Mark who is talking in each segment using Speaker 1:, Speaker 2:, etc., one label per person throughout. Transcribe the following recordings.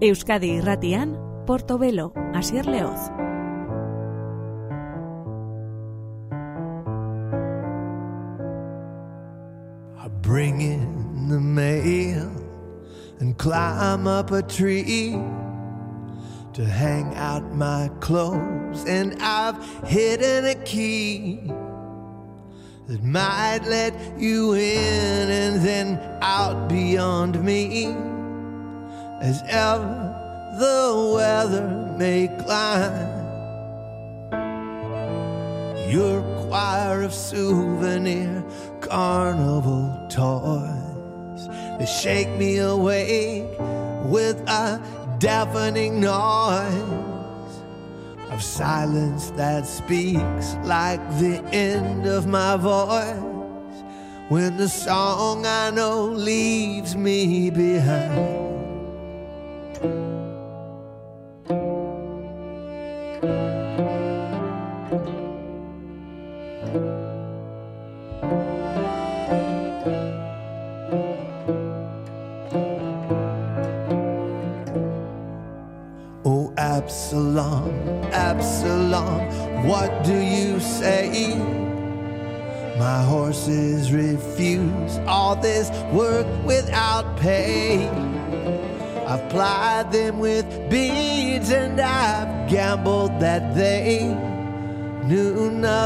Speaker 1: Euskadi Irratian, Portobelo, Asier Leoz.
Speaker 2: I bring in the mail and climb up a tree to hang out my clothes, and I've hidden a key that might let you in and then out beyond me as ever the weather may climb. Your choir of souvenir carnival toys they shake me awake with a deafening noise of silence that speaks like the end of my voice when the song I know leaves me behind.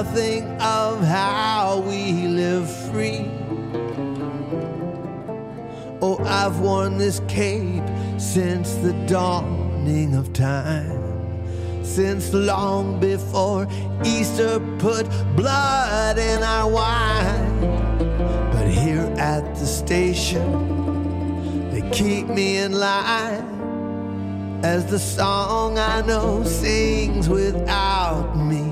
Speaker 2: Nothing of how we live free. Oh, I've worn this cape since the dawning of time. Since long before Easter put blood in our wine. But here at the station, they keep me in line as the song I know sings without me.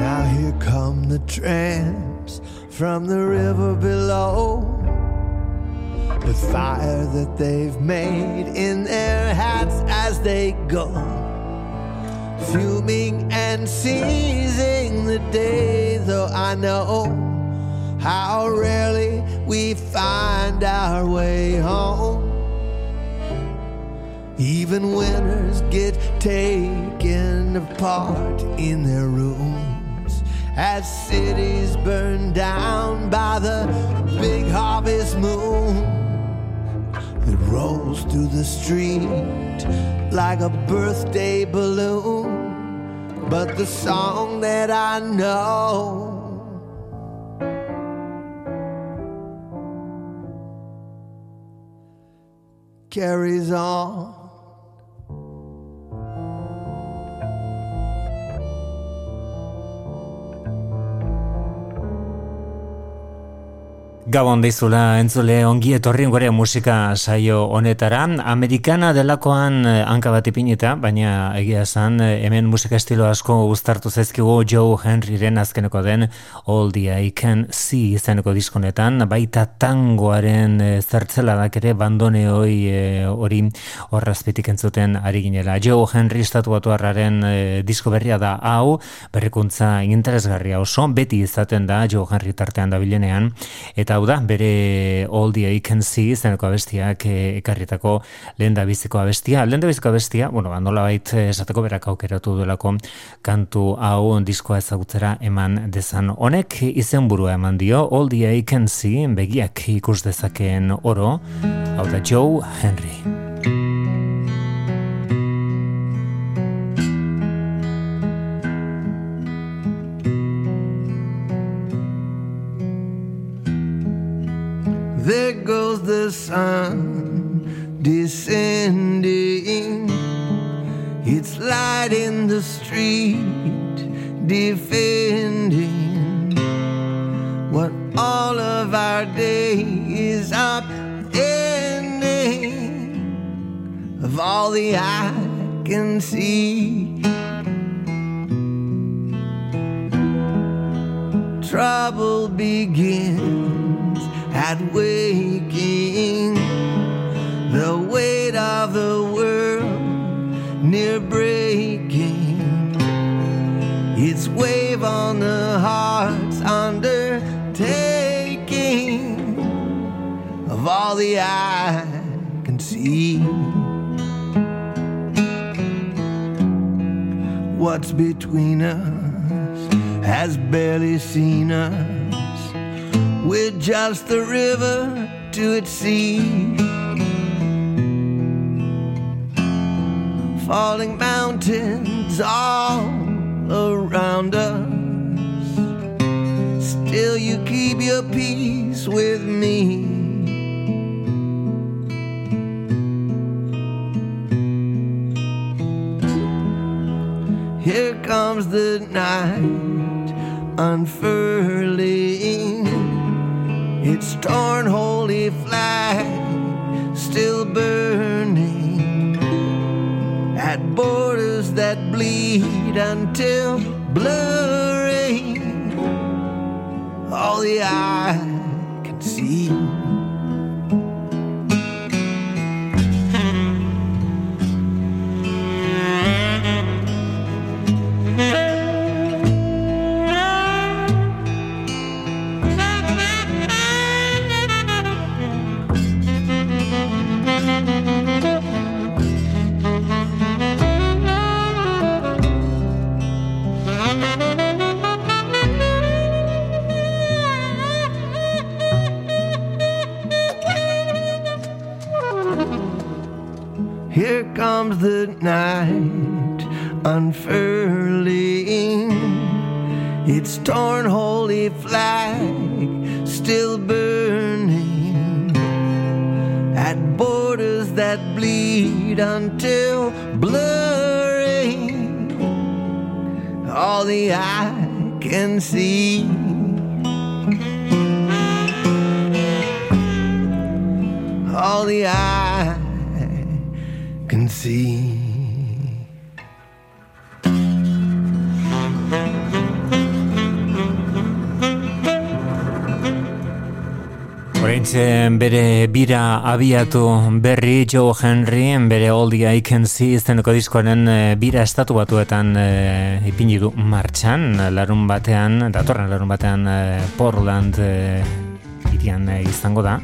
Speaker 2: Now here come the tramps from the river below with fire that they've made in their hats as they go, fuming and seizing the day. Though I know how rarely we find our way home. Even winners get taken apart in their rooms as cities burn down by the big harvest moon that rolls through the street like a birthday balloon. But the song that I know carries on.
Speaker 3: Gabon deizula entzule ongi etorri gore musika saio honetara. Amerikana delakoan eh, hanka bat ipinita, baina egia esan eh, hemen musika estilo asko uztartu zaizkigu Joe Henryren azkeneko den All the I Can See izeneko diskonetan, baita tangoaren e, zertzeladak ere bandone hoi e, hori horrazpitik entzuten ari ginela. Joe Henry estatu batuarraren e, disko berria da hau, berrikuntza interesgarria oso, beti izaten da Joe Henry tartean da bilenean, hau da, bere All the I Can See zeneko abestiak eh, ekarritako lehen da biziko abestia. Lehen da biziko abestia, bueno, ba, nola bait esateko berak aukeratu duelako kantu hau diskoa ezagutzera eman dezan. Honek izen burua eman dio, All the I Can See, begiak ikus dezakeen oro, hau da Joe Henry.
Speaker 2: There goes the sun descending. It's light in the street, defending what all of our day is upending of all the I can see. Trouble begins at waking. The weight of the world near breaking. Its wave on the heart's undertaking. Of all the eye can see. What's between us has barely seen us with just the river to its sea. Falling mountains all around us. Still, you keep your peace with me. Here comes the night unfurling its torn holy flag still burning at borders that bleed until blurring all the eye the night unfurling. Its torn holy flag still burning. At borders that bleed until blurring. All the eye can see. All the eye see.
Speaker 3: bere bira abiatu berri Joe Henry, bere oldi I Can See izteneko diskoaren eh, bira estatu batuetan e, ipini du martxan, larun batean, datorren larun batean e, Portland e, irian izango da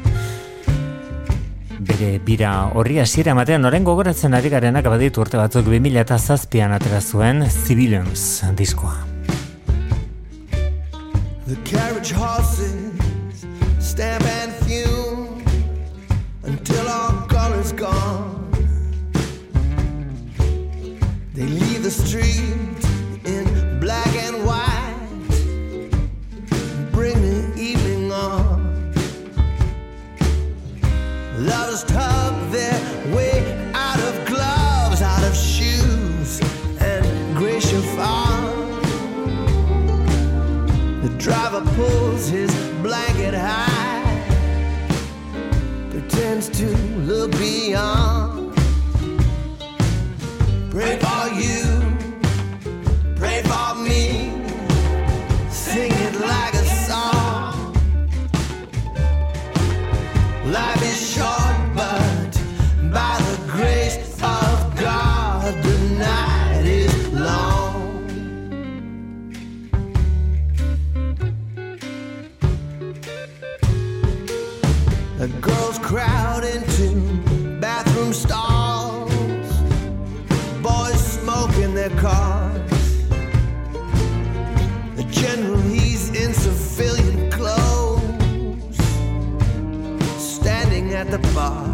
Speaker 3: bere bira horri hasiera ematean noren gogoratzen ari garenak abaditu urte batzuk 2007an atera zuen Civilians diskoa.
Speaker 2: The carriage horses stamp and fume until all colors gone They leave the street Lovers tug their way out of gloves, out of shoes, and gray chiffon. The driver pulls his blanket high, pretends to look beyond. Pray for you, pray for me, sing it like a song. Life is short, Girls crowd into bathroom stalls. Boys smoke in their cars. The general, he's in civilian clothes. Standing at the bar.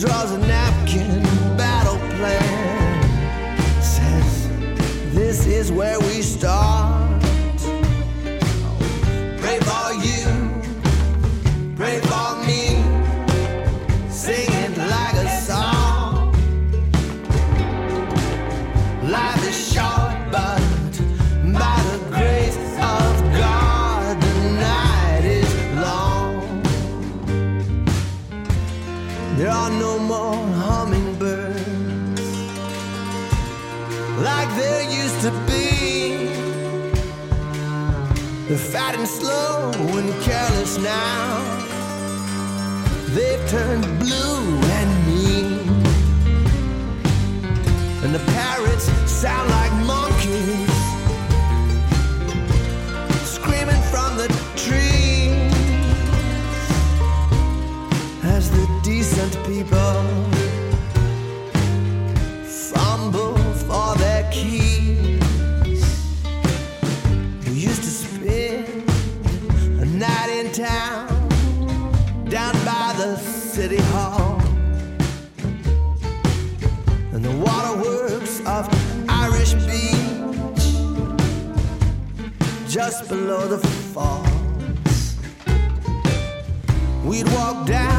Speaker 2: Draws a napkin, battle plan, says, This is where we start. Turned blue below the falls. We'd walk down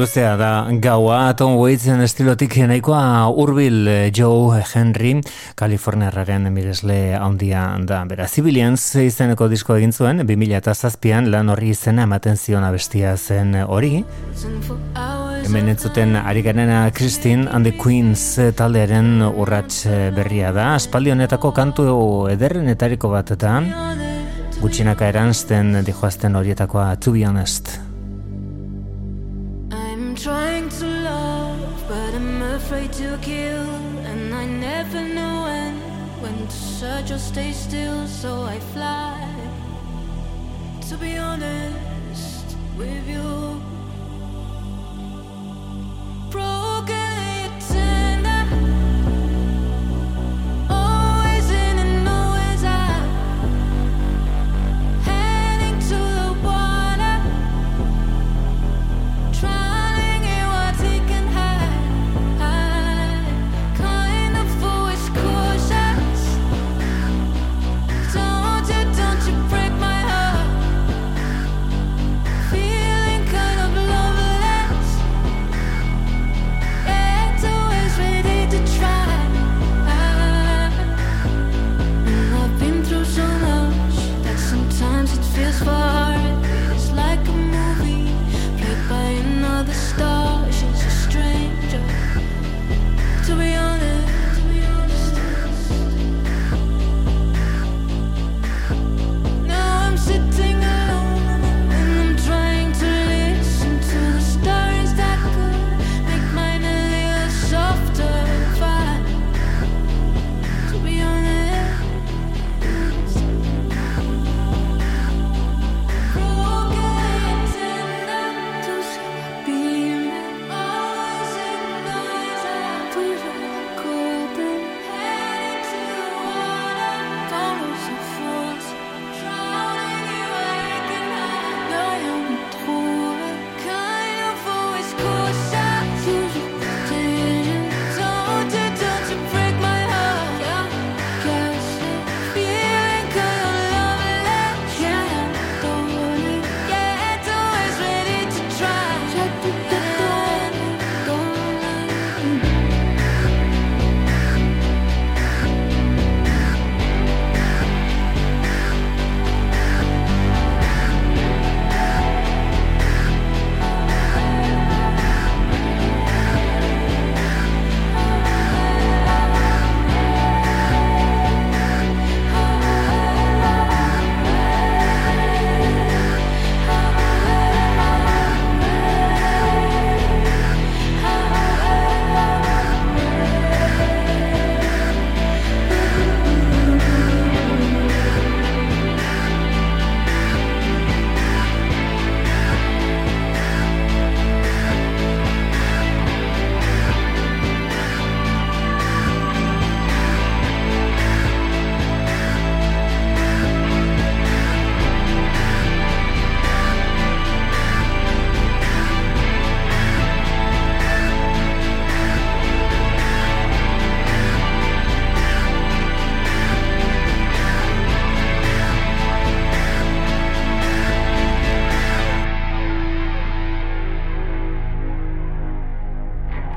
Speaker 3: Luzea da gaua. Tom Waitsen estilotik nahikoa urbil eh, Joe Henry. Kaliforniarraren emiresle handia da. Bera Civilians izeneko disko egin zuen 2007an lan horri izena ematen zion abestia zen hori. Hemen entzuten ari garena Christine and the Queens taldearen urrats berria da. Aspaldi honetako kantu ederrenetariko bat eta gutxinaka eranzten dijoazten horietakoa To Be Honest
Speaker 4: search or stay still, so I fly. To be honest with you,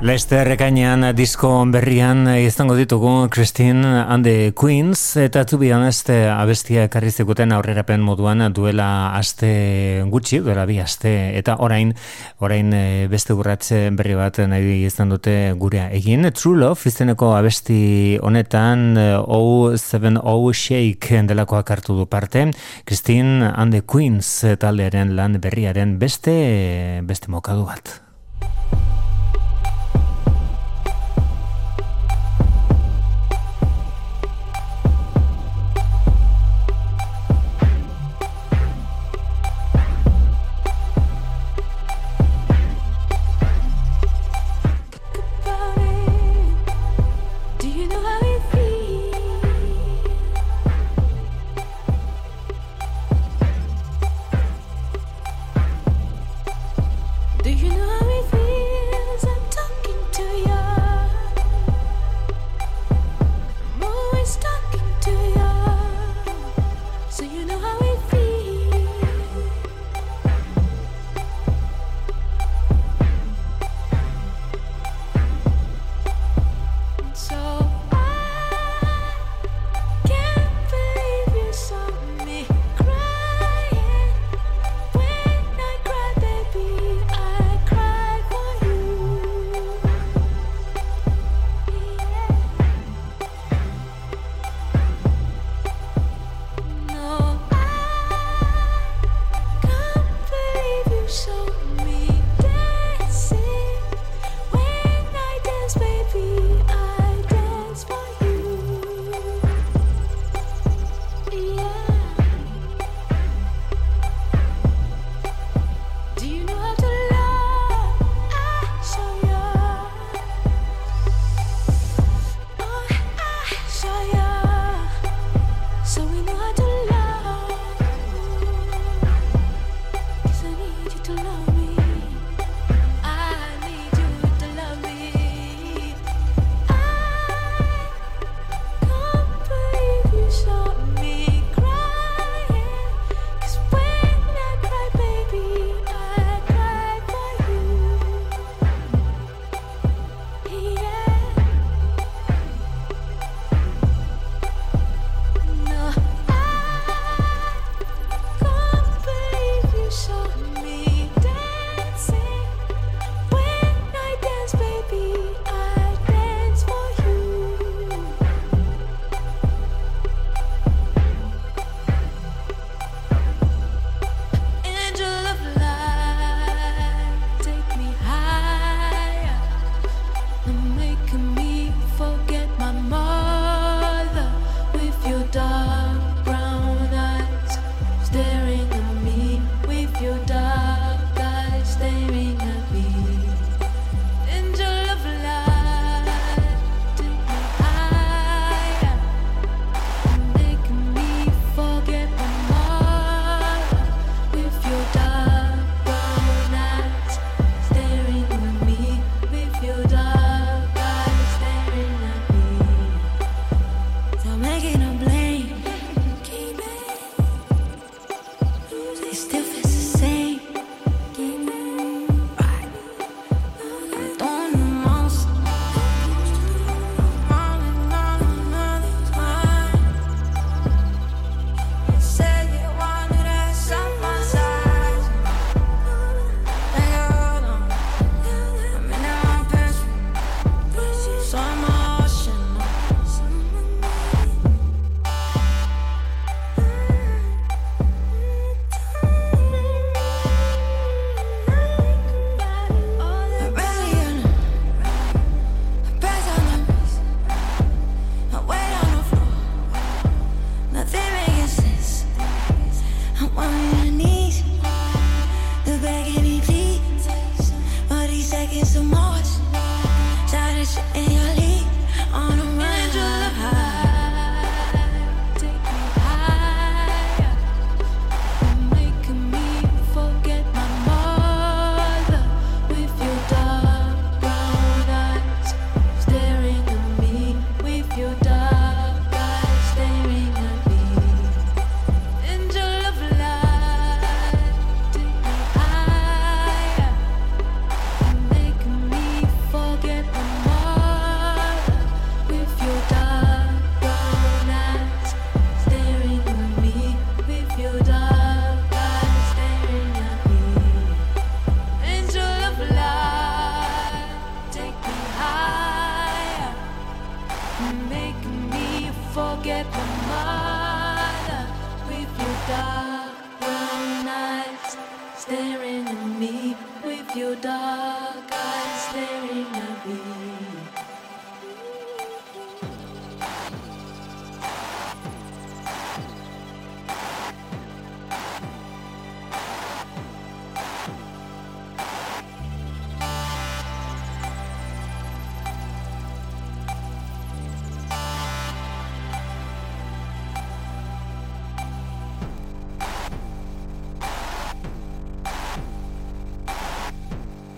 Speaker 3: Lester rekainean disko berrian izango ditugu Christine and the Queens eta be honest abestia ekarri zekuten aurrerapen moduan duela aste gutxi, duela bi aste eta orain orain eh, beste urratze berri bat nahi izan dute gurea egin. True Love izeneko abesti honetan O70 Shake delakoak hartu du parte. Christine and the Queens taldearen lan berriaren beste beste mokadu bat.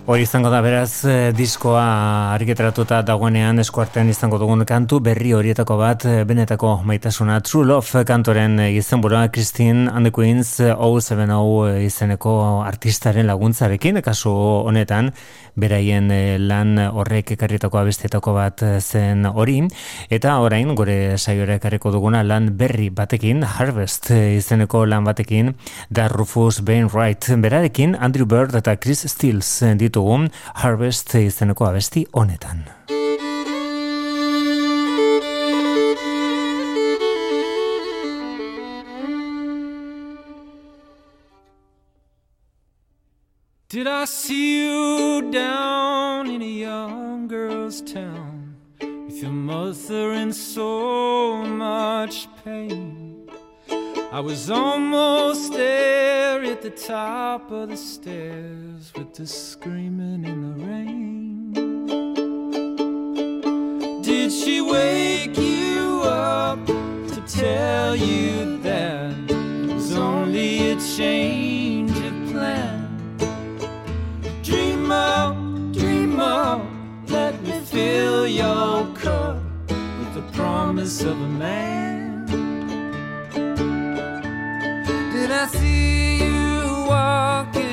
Speaker 5: Hori izango da beraz eh, diskoa argitaratuta dagoenean eskuartean izango dugun kantu berri horietako bat eh, benetako maitasuna True Love kantoren eh, izenburua Christine and the Queens 070 izeneko artistaren laguntzarekin. Kasu honetan beraien lan horrek ekarritako abestietako bat zen hori. Eta orain gure saiora ekarriko duguna lan berri batekin Harvest izeneko lan batekin da Rufus Wainwright. Berarekin Andrew Bird eta Chris Stills ditu ditugu Harvest izeneko abesti honetan. Did I see you down in a young girl's town with your mother in so much pain? I was almost there at the top of the stairs with the screaming in the rain. Did she wake you up to tell you that it was only a change of plan? Dream up, dream up, let me fill your cup with the promise of a man. Did I see you walking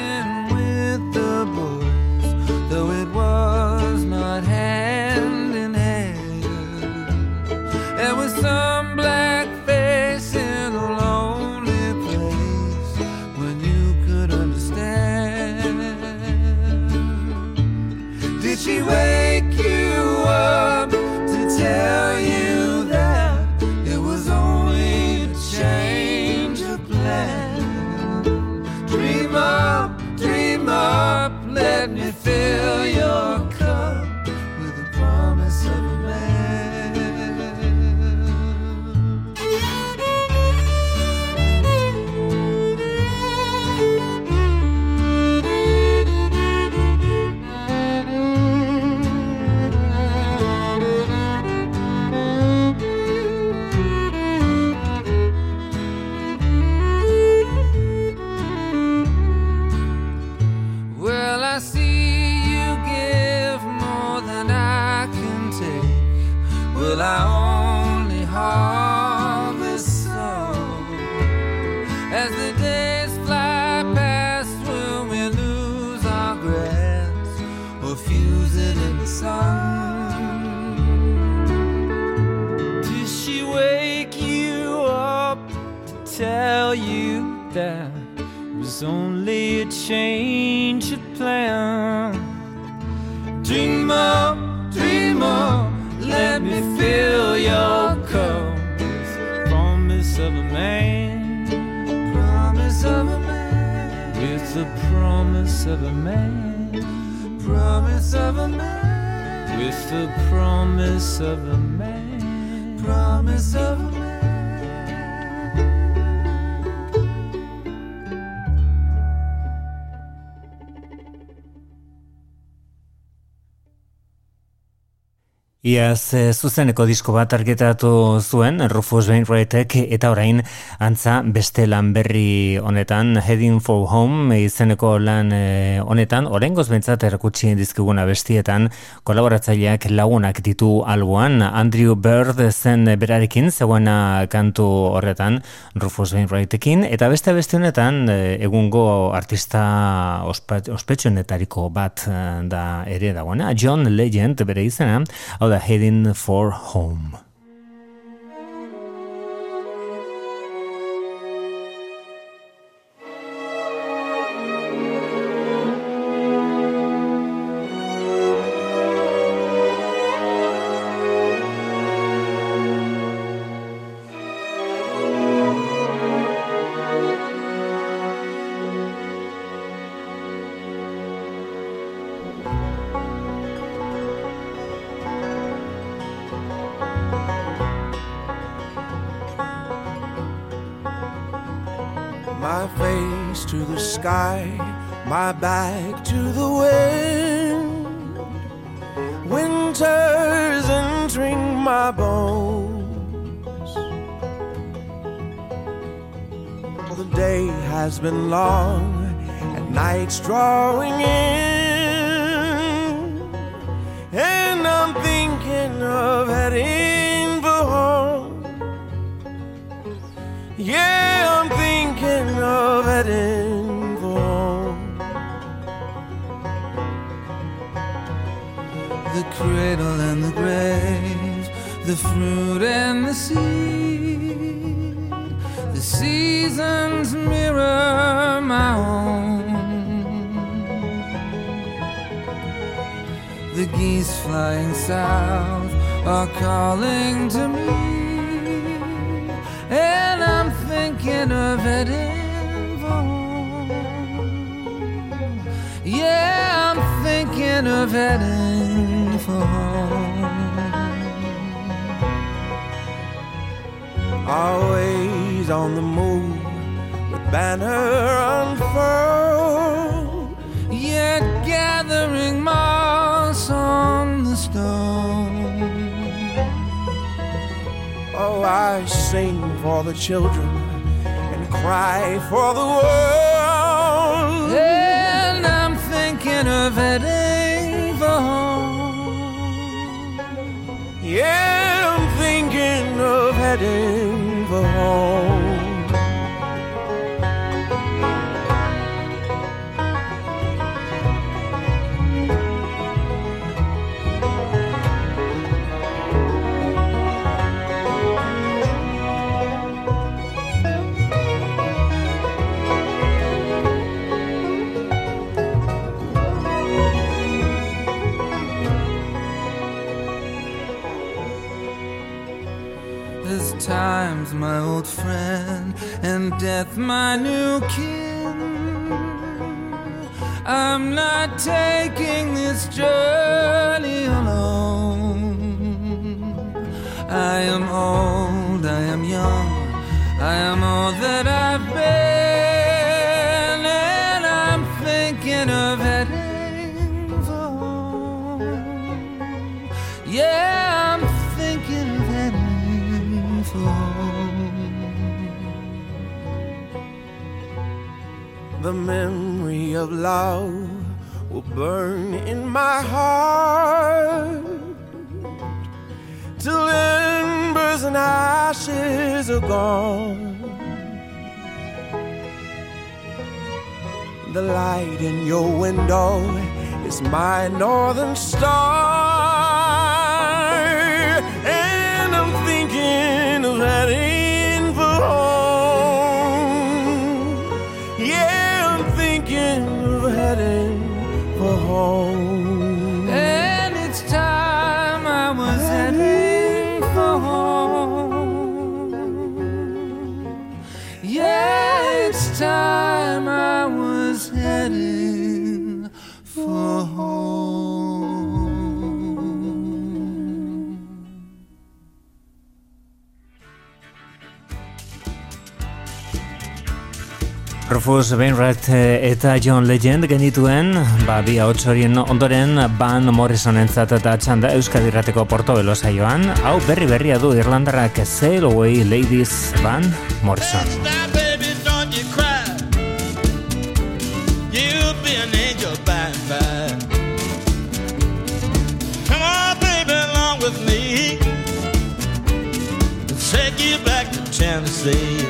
Speaker 5: change of plan? Dream up, dream up, let me fill your cup promise of a man. Promise of a man. With the promise of a man. Promise of a man. With the promise of a man. Promise of a man. Iaz zuzeneko disko bat argitatu zuen Rufus Wainwrightek eta orain antza beste lan berri honetan Heading for Home izeneko lan e, honetan orengoz bentsat erakutsi dizkiguna bestietan kolaboratzaileak lagunak ditu albuan Andrew Bird zen berarekin zegoena kantu horretan Rufus Wainwrighthekin eta beste beste honetan e, egungo artista ospetsuenetariko bat e, da ere dagoena John Legend bere izena. Hau Heading for home. Oh. This journey alone. I am old, I am young, I am all that I've been, and I'm thinking of heading for home. Yeah, I'm thinking of heading for home. The memory of love burn in my heart till embers and ashes are gone. The light in your window is my northern star, Oh.
Speaker 3: Rufus Wainwright eh, eta John Legend genituen, ba, bi hauts horien ondoren Van Morrisonentzat eta txanda Euskadirrateko Portobelo saioan, hau berri berria du Irlandarrak Sail Away Ladies Van Morrison.
Speaker 6: Tennessee.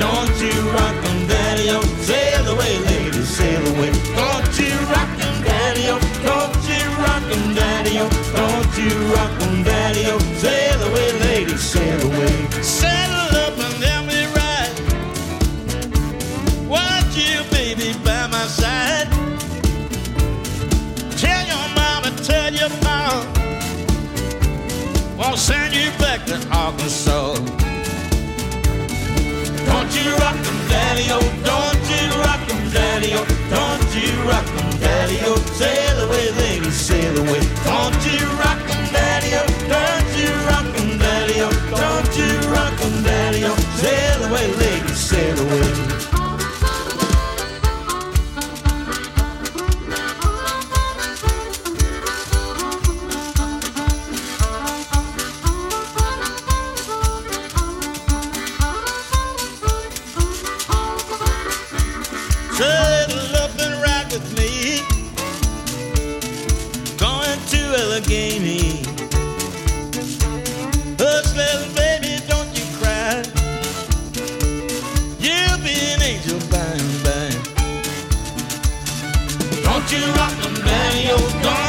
Speaker 6: Don't you rock 'em, daddy-o, sail away, lady, sail away. Don't you rock 'em, daddy-o, don't you rock 'em, daddy-o, don't you rock 'em, daddy-o, sail away, lady, sail away. Saddle up and let me ride. Want you, baby, by my side. Tell your mama, tell your mama. Won't send you back to Arkansas. Don't you rock 'em, daddy-o, oh. don't you rock 'em, daddy-o, oh. don't you rock 'em, daddy-o, oh. sail away, lady, sail away. Don't you rock you rock the man, you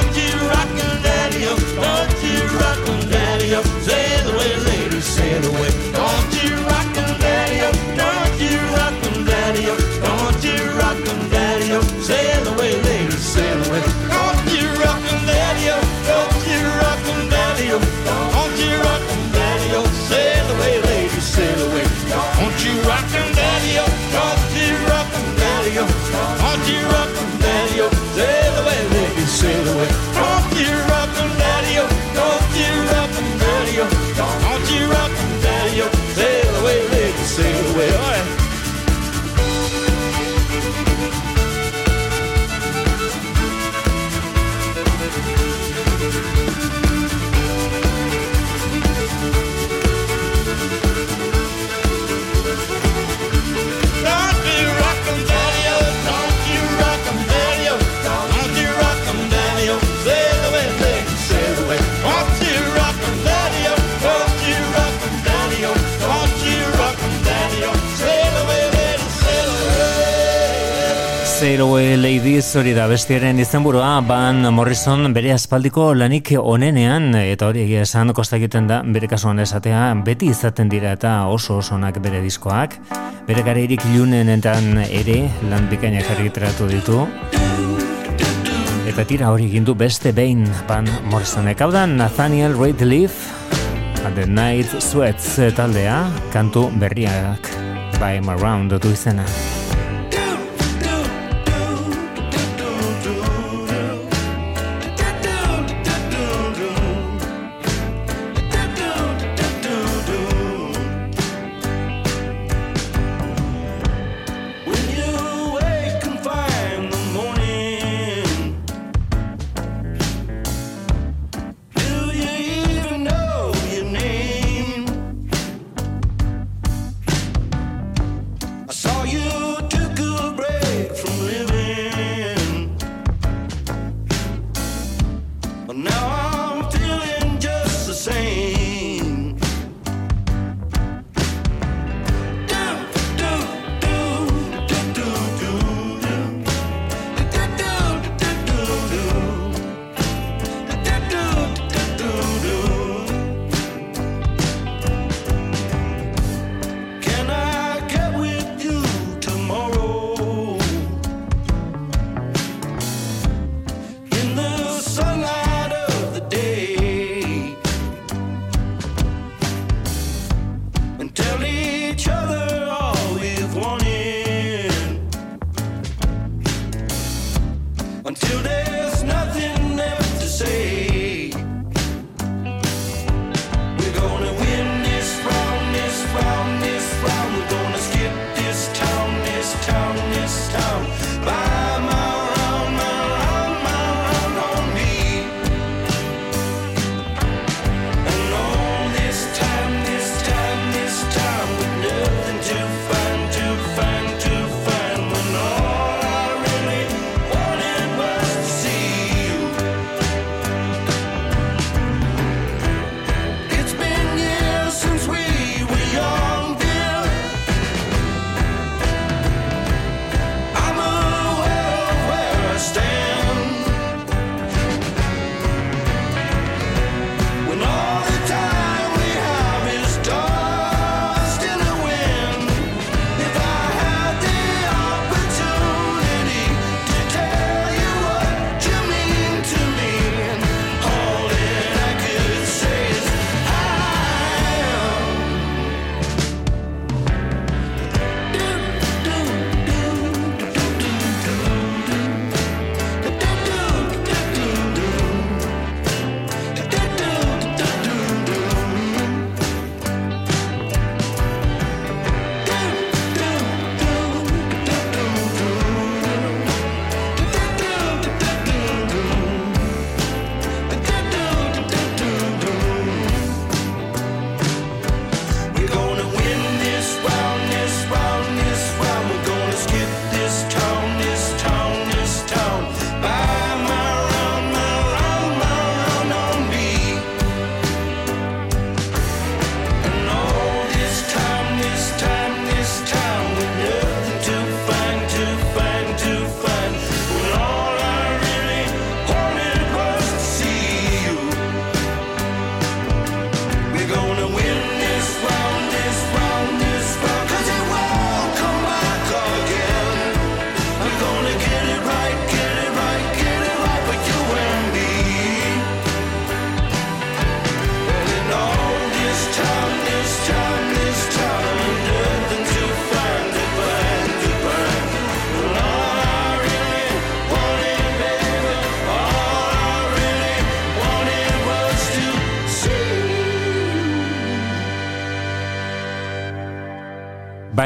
Speaker 6: Away
Speaker 7: Ladies hori da bestiaren izenburua Van Morrison bere aspaldiko lanik onenean eta hori egia esan kosta egiten da bere kasuan esatea beti izaten dira eta oso osonak bere diskoak. Bere gare irik ilunenentan ere lan bikainak argitratu ditu. Eta tira hori gindu beste behin Van Morrisonek. Hau da Nathaniel Rateliff and the Night Sweats taldea kantu berriak by Around du izena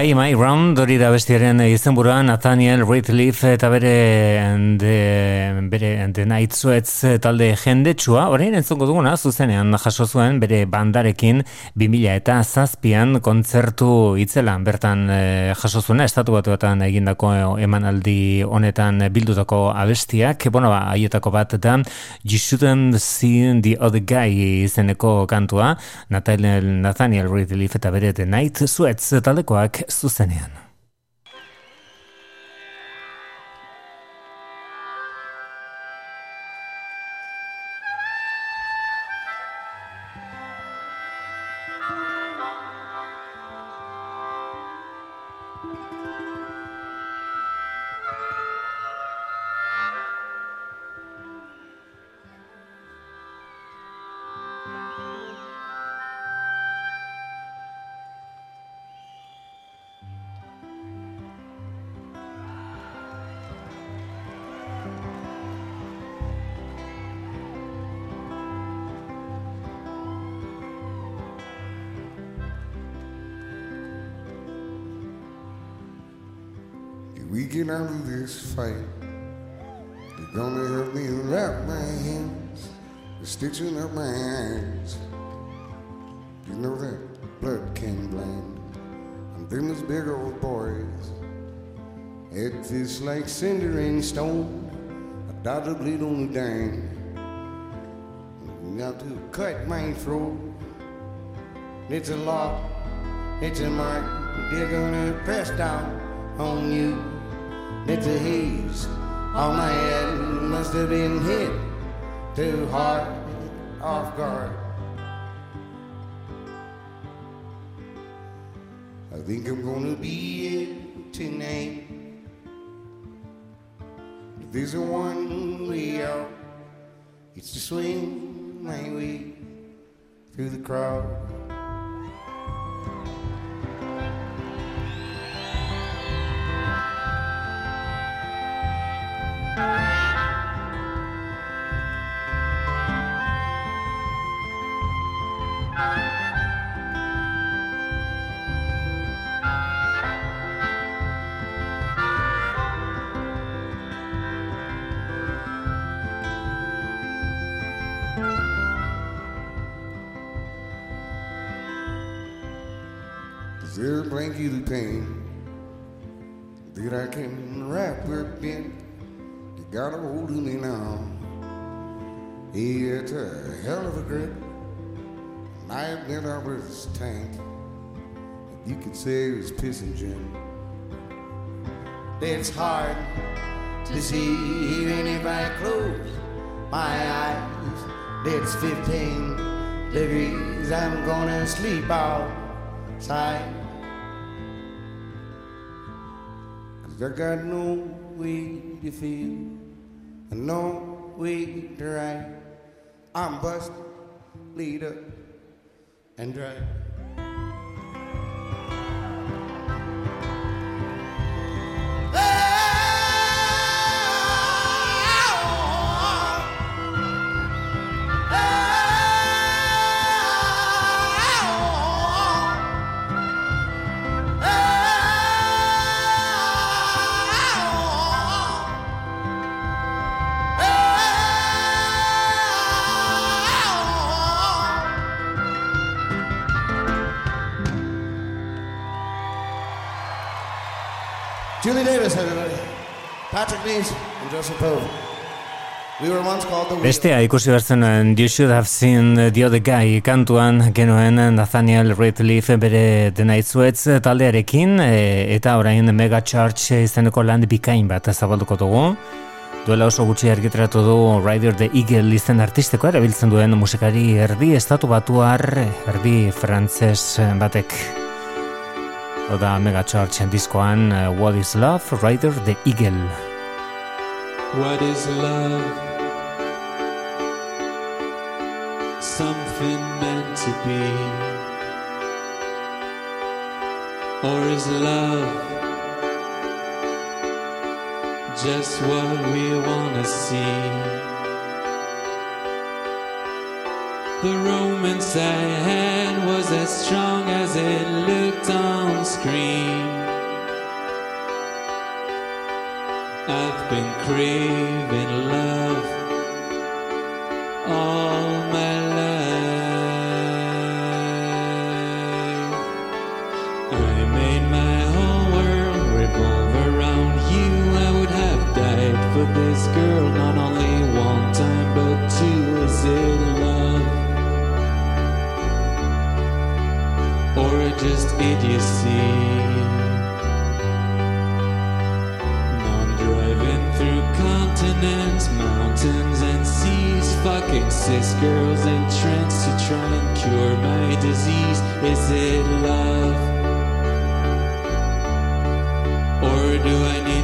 Speaker 7: Bai, My Round, hori da bestiaren izenburua Nathaniel Rateliff eta bere de, bere The Night Sweats talde jendetsua, orain entzongo duguna, zuzenean jaso zuen bere bandarekin 2000 eta zazpian kontzertu itzelan, bertan e, jaso zuen estatu batuetan egindako emanaldi honetan bildutako abestiak, bueno, ba, aietako bat da You Shouldn't See The Other Guy izeneko kantua, Nathaniel, Nathaniel Rateliff eta bere The Night Sweats taldekoak zuzenean.
Speaker 8: We get out of this fight, you're gonna help me wrap my hands, stitching up my eyes. You know that blood came blind, and them is big old boys. It feels like cinder and stone, a dollar bleed on dime. Now to cut my throat, it's a law, it's a mark. They're gonna press down on you. It's a haze on my head. Must have been hit too hard, off guard. I think I'm gonna be it tonight. There's a one way out, it's to swing my way through the crowd. Pain that I can wrap up in? You got a hold of me now. It's a hell of a grip. And I admit I was tank. You could say it was pissing gin. It's hard to see even if I close my eyes. It's 15 degrees. I'm gonna sleep outside. Cause I got no way to feel and no way to ride. I'm busted, lead up, and drive.
Speaker 3: Bestea ikusi bertzen You Should Have Seen The Other Guy kantuan genuen Nathaniel Rateliff bere denaitzuetz taldearekin e, eta orain Mega Charge izeneko land bikain bat zabalduko dugu. Duela oso gutxi argitratu du Rider the Eagle izen artisteko erabiltzen duen musikari erdi estatu batuar erdi frantzes batek. Oda Mega Charge diskoan uh, What is Love, Rider the Eagle.
Speaker 5: What is love? Something meant to be? Or is love just what we wanna see? The romance I had was as strong as it looked on screen. I've been craving love all my life. I made my whole world revolve around you. I would have died for this girl not only one time but two. Is it love or just idiocy? Driving through continents, mountains, and seas, fucking cis girls in trance to try and cure my disease. Is it love? Or do I need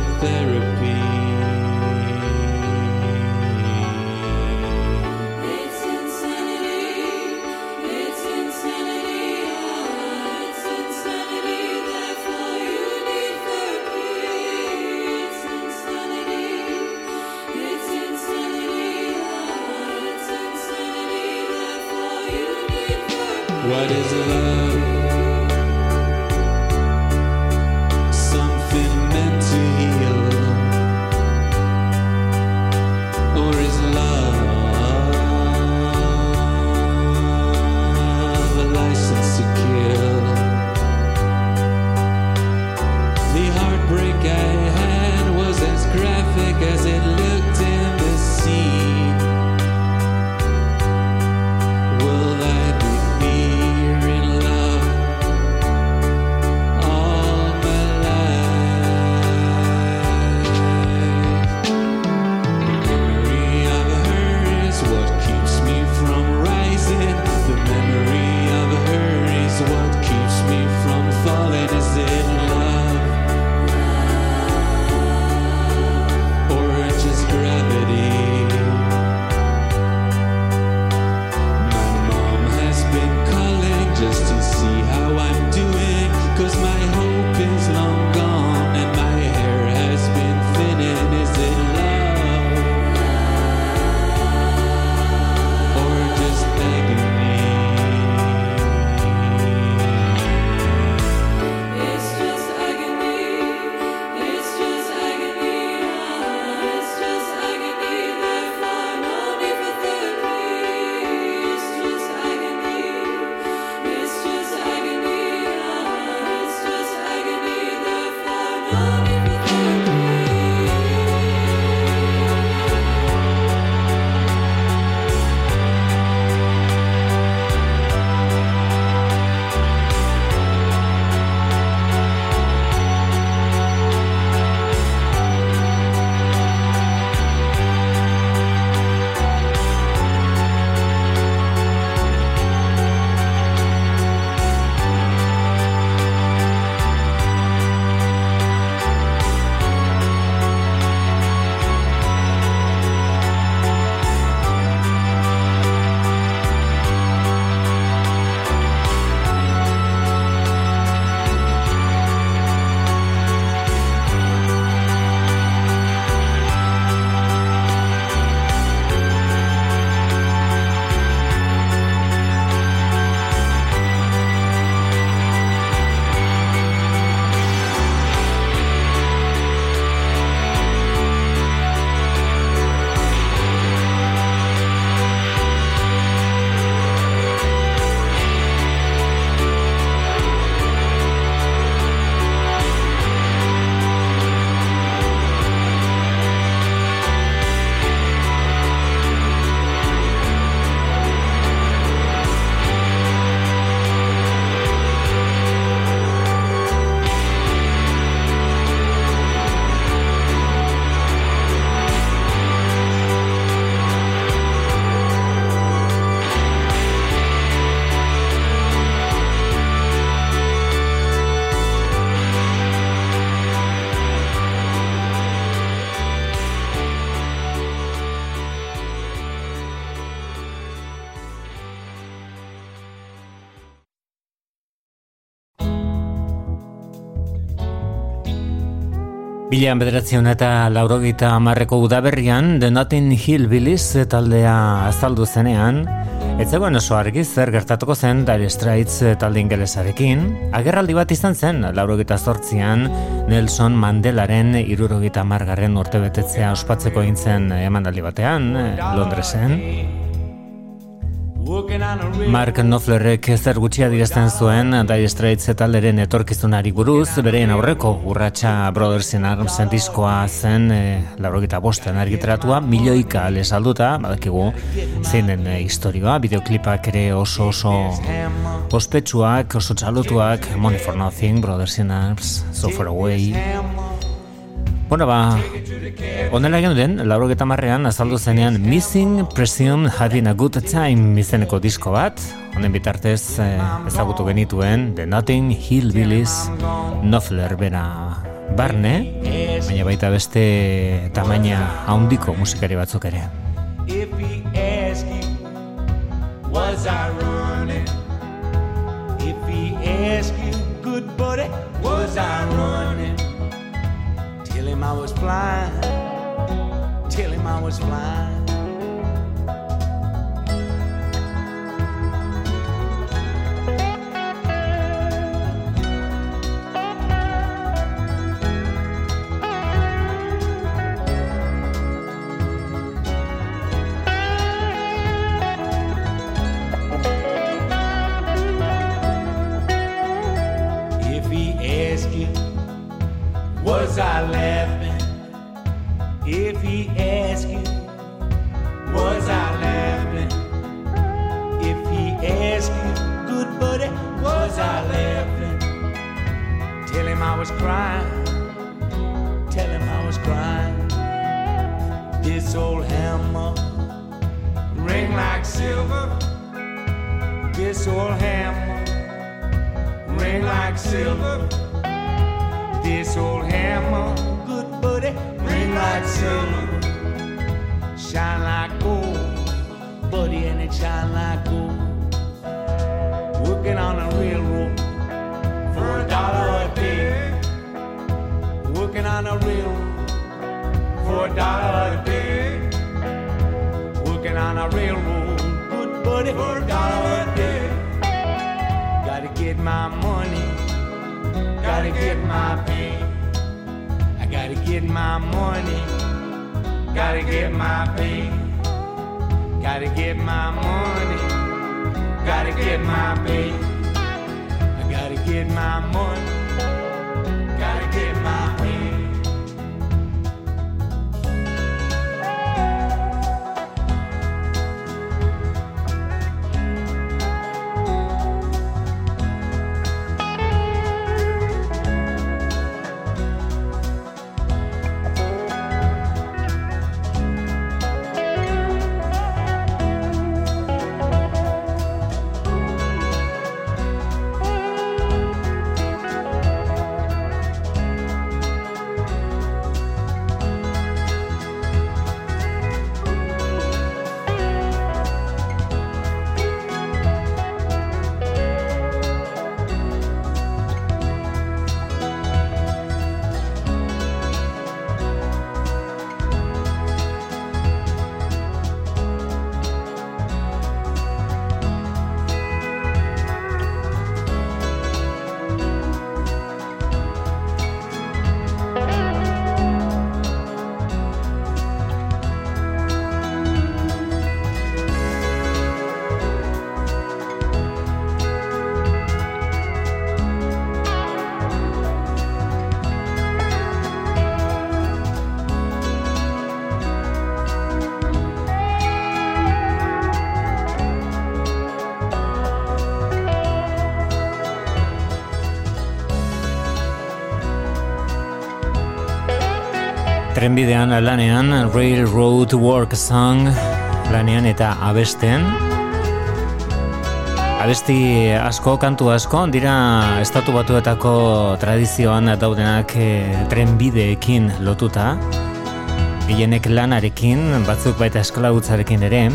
Speaker 3: Bilean bederatzen eta laurogeita amarreko udaberrian The Notting Hill Billies taldea azaldu zenean, ez zegoen oso argi zer gertatuko zen Dire Straits talde ingelesarekin, agerraldi bat izan zen laurogeita zortzian Nelson Mandelaren irurogeita margarren urte ospatzeko egin zen emanaldi batean, Londresen. Mark Knopflerrek zer gutxia direzten zuen Dire Straits talderen etorkizunari buruz, bereien aurreko urratsa Brothers in Arms diskoa zen e, laurogita bosten argitaratua, milioika lesalduta, badakigu zein den e, historioa, bideoklipak ere oso oso ospetsuak, oso txalotuak, Money for Nothing, Brothers in Arms, So Far Away, Bueno, ba, onela egin den, lauro marrean, azaldu zenean Missing Presume Having a Good Time izeneko disko bat, honen bitartez eh, ezagutu genituen The Notting Hillbillies Nofler bera barne, baina baita beste tamaina haundiko musikari batzuk ere. If he ask you, was I running? If he ask you, good buddy, was I running? Tell him I was flying. Was flying. Was I laughing? If he was crying. Tell him I was crying. This old hammer ring like silver. This old hammer ring like silver. This old hammer, good buddy, ring like silver, shine like gold, buddy, and it shine like gold. Working on a railroad for a dollar. On a railroad for a dollar a day. Working on a railroad, good buddy, for a dollar a day. Gotta get my money gotta get my pay. I gotta get my money. Gotta get my pay. Gotta get my money. Gotta get my pay. I gotta get my money. Trenbidean lanean Railroad Work Song lanean eta abesten. Abesti asko, kantu asko, dira estatu batuetako tradizioan daudenak e, trenbideekin lotuta. Gehienek lanarekin, batzuk baita eskalagutzarekin ere.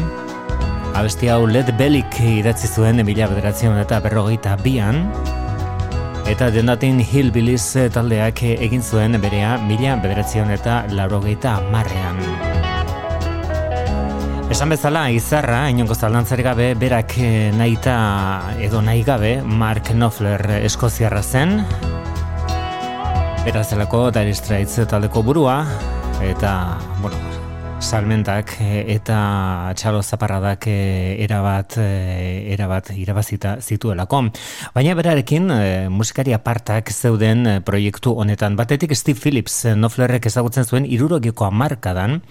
Speaker 3: Abesti hau Led Bellik idatzi zuen emila bederatzen eta berrogeita bian Eta denatin Hillbillies taldeak egin zuen berea mila bederatzion eta laurogeita marrean. Esan bezala, izarra, inongo zalantzarik gabe, berak eh, nahita edo nahi gabe, Mark Knopfler eskoziarra zen, Berazelako Dire Straits taldeko burua eta, bueno, salmentak eh, eta txalo zaparradak eh, erabat, eh, erabat irabazita zituelako. Baina berarekin musikari apartak zeuden proiektu honetan. Batetik Steve Phillips Noflerrek ezagutzen zuen irurogiko amarkadan,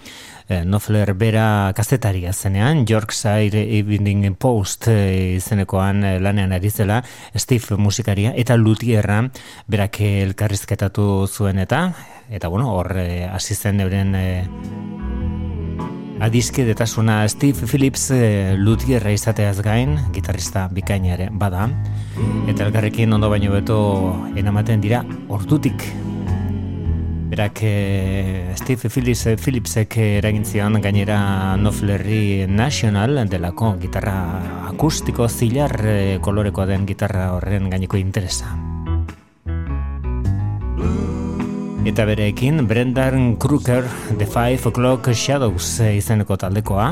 Speaker 3: Nofler bera kazetaria zenean, Yorkshire Evening Post izenekoan lanean ari zela, Steve musikaria, eta Lutierra berak elkarrizketatu zuen eta, eta bueno, hor hasi zen euren eh, Adizke detasuna Steve Phillips e, lutierra izateaz gain, gitarrista bikainare bada, eta elkarrekin ondo baino beto enamaten dira ordutik Berak e, Steve Phillips, eh, Phillipsek eragin zion gainera Noflerri National delako gitarra akustiko zilar e, kolorekoa den gitarra horren gaineko interesa. Eta berekin Brendan Kruker The Five O'Clock Shadows izeneko taldekoa.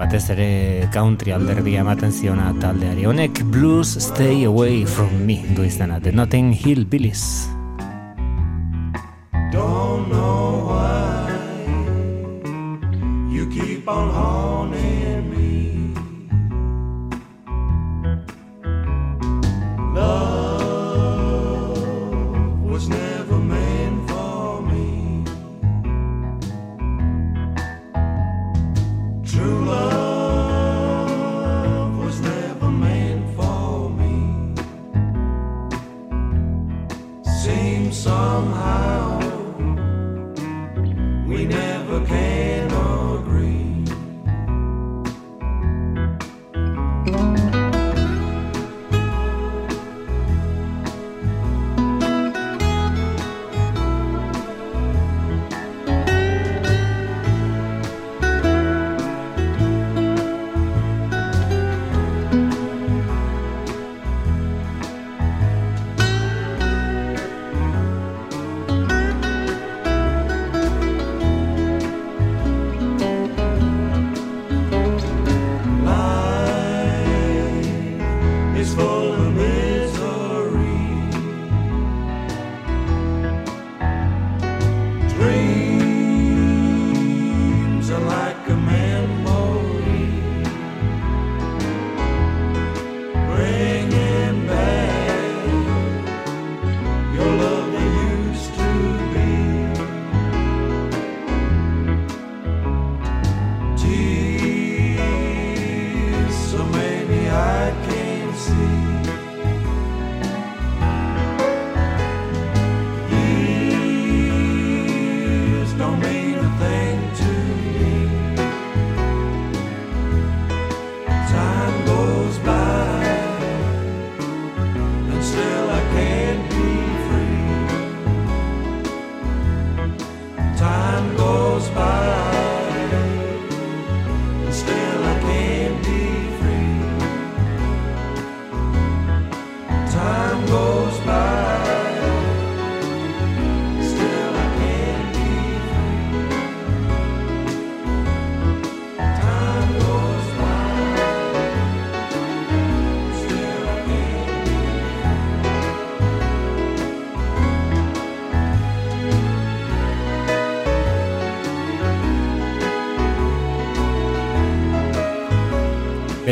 Speaker 3: Batez ere country alderdi ematen ziona taldeari honek Blues Stay Away From Me du izena The Notting Hill Billies.
Speaker 9: Don't know why you keep on haunting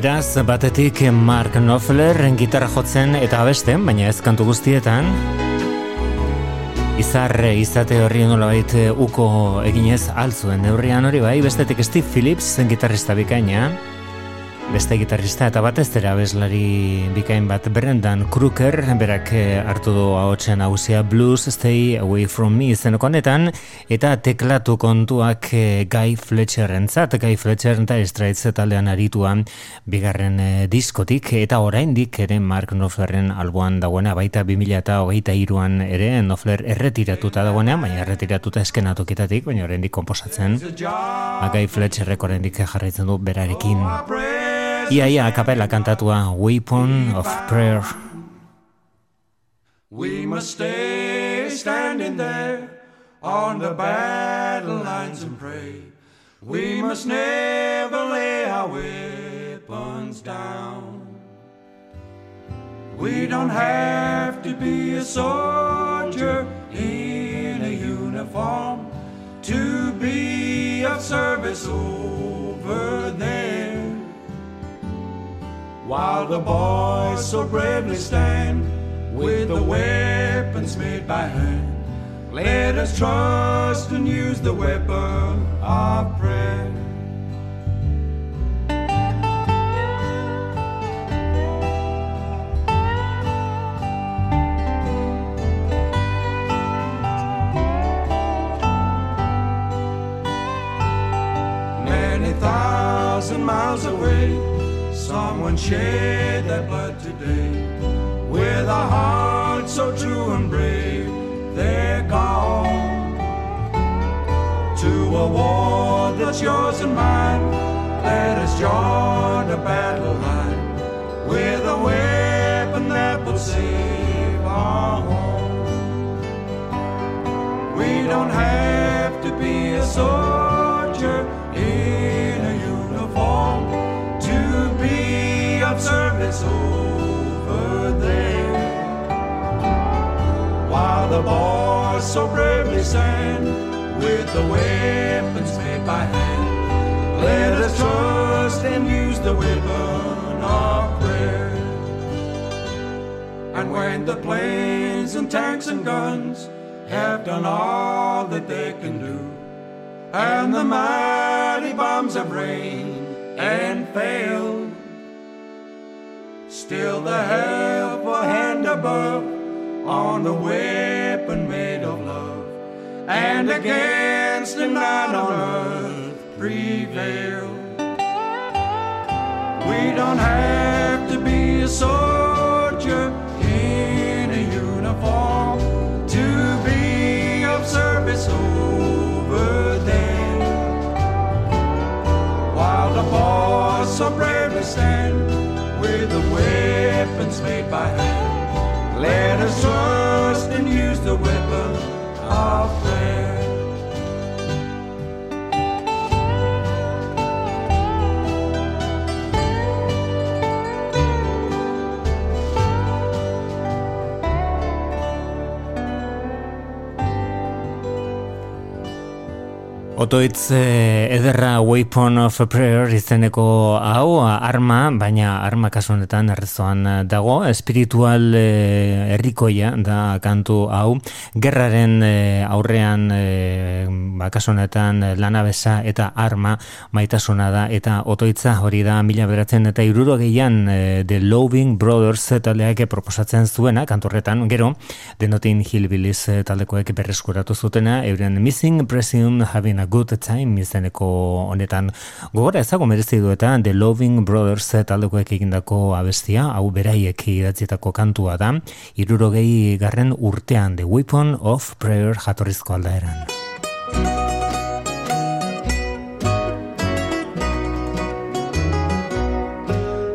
Speaker 3: Beraz, batetik Mark Knopfler gitarra jotzen eta abesten, baina ez kantu guztietan. Izar izate horri nolabait uko eginez altzuen neurrian hori bai, bestetik Steve Phillips gitarrista bikaina, beste gitarrista eta batez ere abeslari bikain bat Brendan Kruker, berak eh, hartu du ahotsen hausia Blues Stay Away From Me izeneko honetan, eta teklatu kontuak eh, Guy Fletcherrentzat, Guy Fletcher eta Straits taldean arituan bigarren eh, diskotik, eta oraindik ere Mark Knopflerren alboan dagoena, baita 2000 eta hogeita iruan ere Knopfler erretiratuta dagoenean, baina erretiratuta eskenatokitatik, baina oraindik komposatzen. Guy Fletcherrek oraindik jarraitzen du berarekin. Ia, ia, kapela kantatua Weapon of Prayer.
Speaker 10: We must stay standing there on the battle lines and pray. We must never lay our weapons down. We don't have to be a soldier in a uniform to be of service over there. While the boys so bravely stand with the weapons made by hand, let us trust and use the weapon of prayer. Many thousand miles away, someone shed their blood today. With a heart so true and brave, they're gone to a war that's yours and mine. Let us join the battle line with a weapon that will save our home. We don't have to be a soldier service over there. While the boys so bravely stand with the weapons made by hand, let us trust and use the weapon of prayer. And when the planes and tanks and guns have done all that they can do, and the mighty bombs have rained and failed, still the helpful hand above on the weapon made of love, and against the night on earth prevail. We don't have to be a soldier in a uniform to be of service over there. While the boys so bravely stand with the weapons made by hand, let us trust and use the weapon of prayer.
Speaker 3: Otoitz eh, ederra Weapon of Prayer izeneko hau arma, baina arma kasu honetan errezoan dago, espiritual eh, herrikoia da kantu hau, gerraren eh, aurrean eh, ba, kasu honetan lanabesa eta arma maitasuna da, eta otoitza hori da mila beratzen eta iruro gehian eh, The Loving Brothers taldeak proposatzen zuena, kantorretan, gero, denotin Hillbillies taldekoek berreskuratu zutena, euren Missing Presume Having a Good Time izeneko honetan gogora ezago merezi du eta The Loving Brothers taldekoek egindako abestia, hau beraiek idatzietako kantua da, irurogei garren urtean The Weapon of Prayer jatorrizko aldaeran.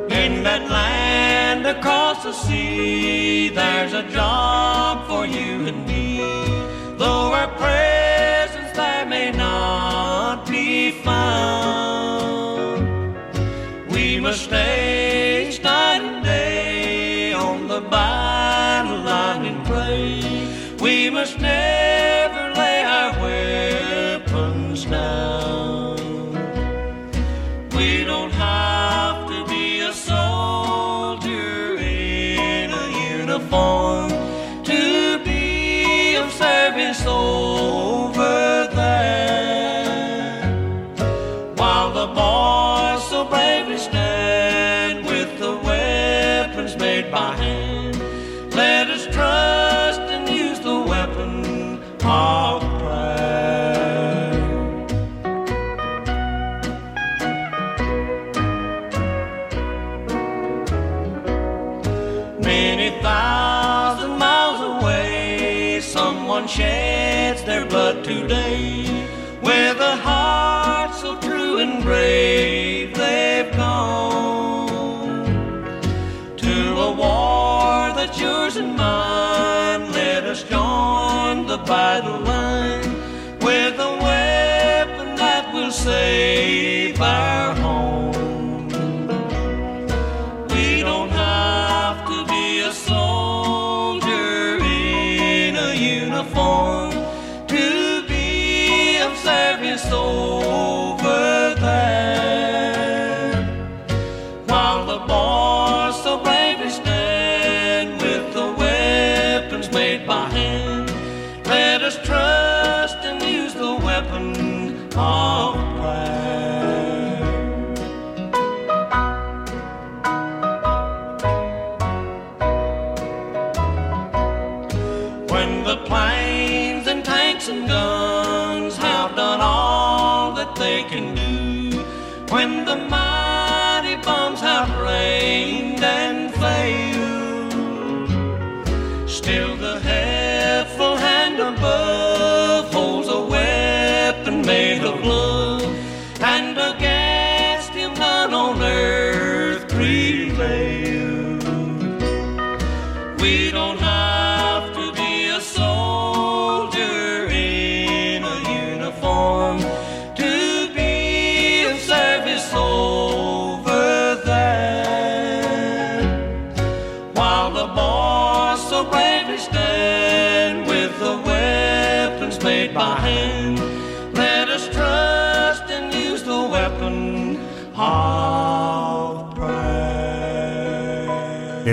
Speaker 10: In that land across the sea, there's a job for you and me. Though our presence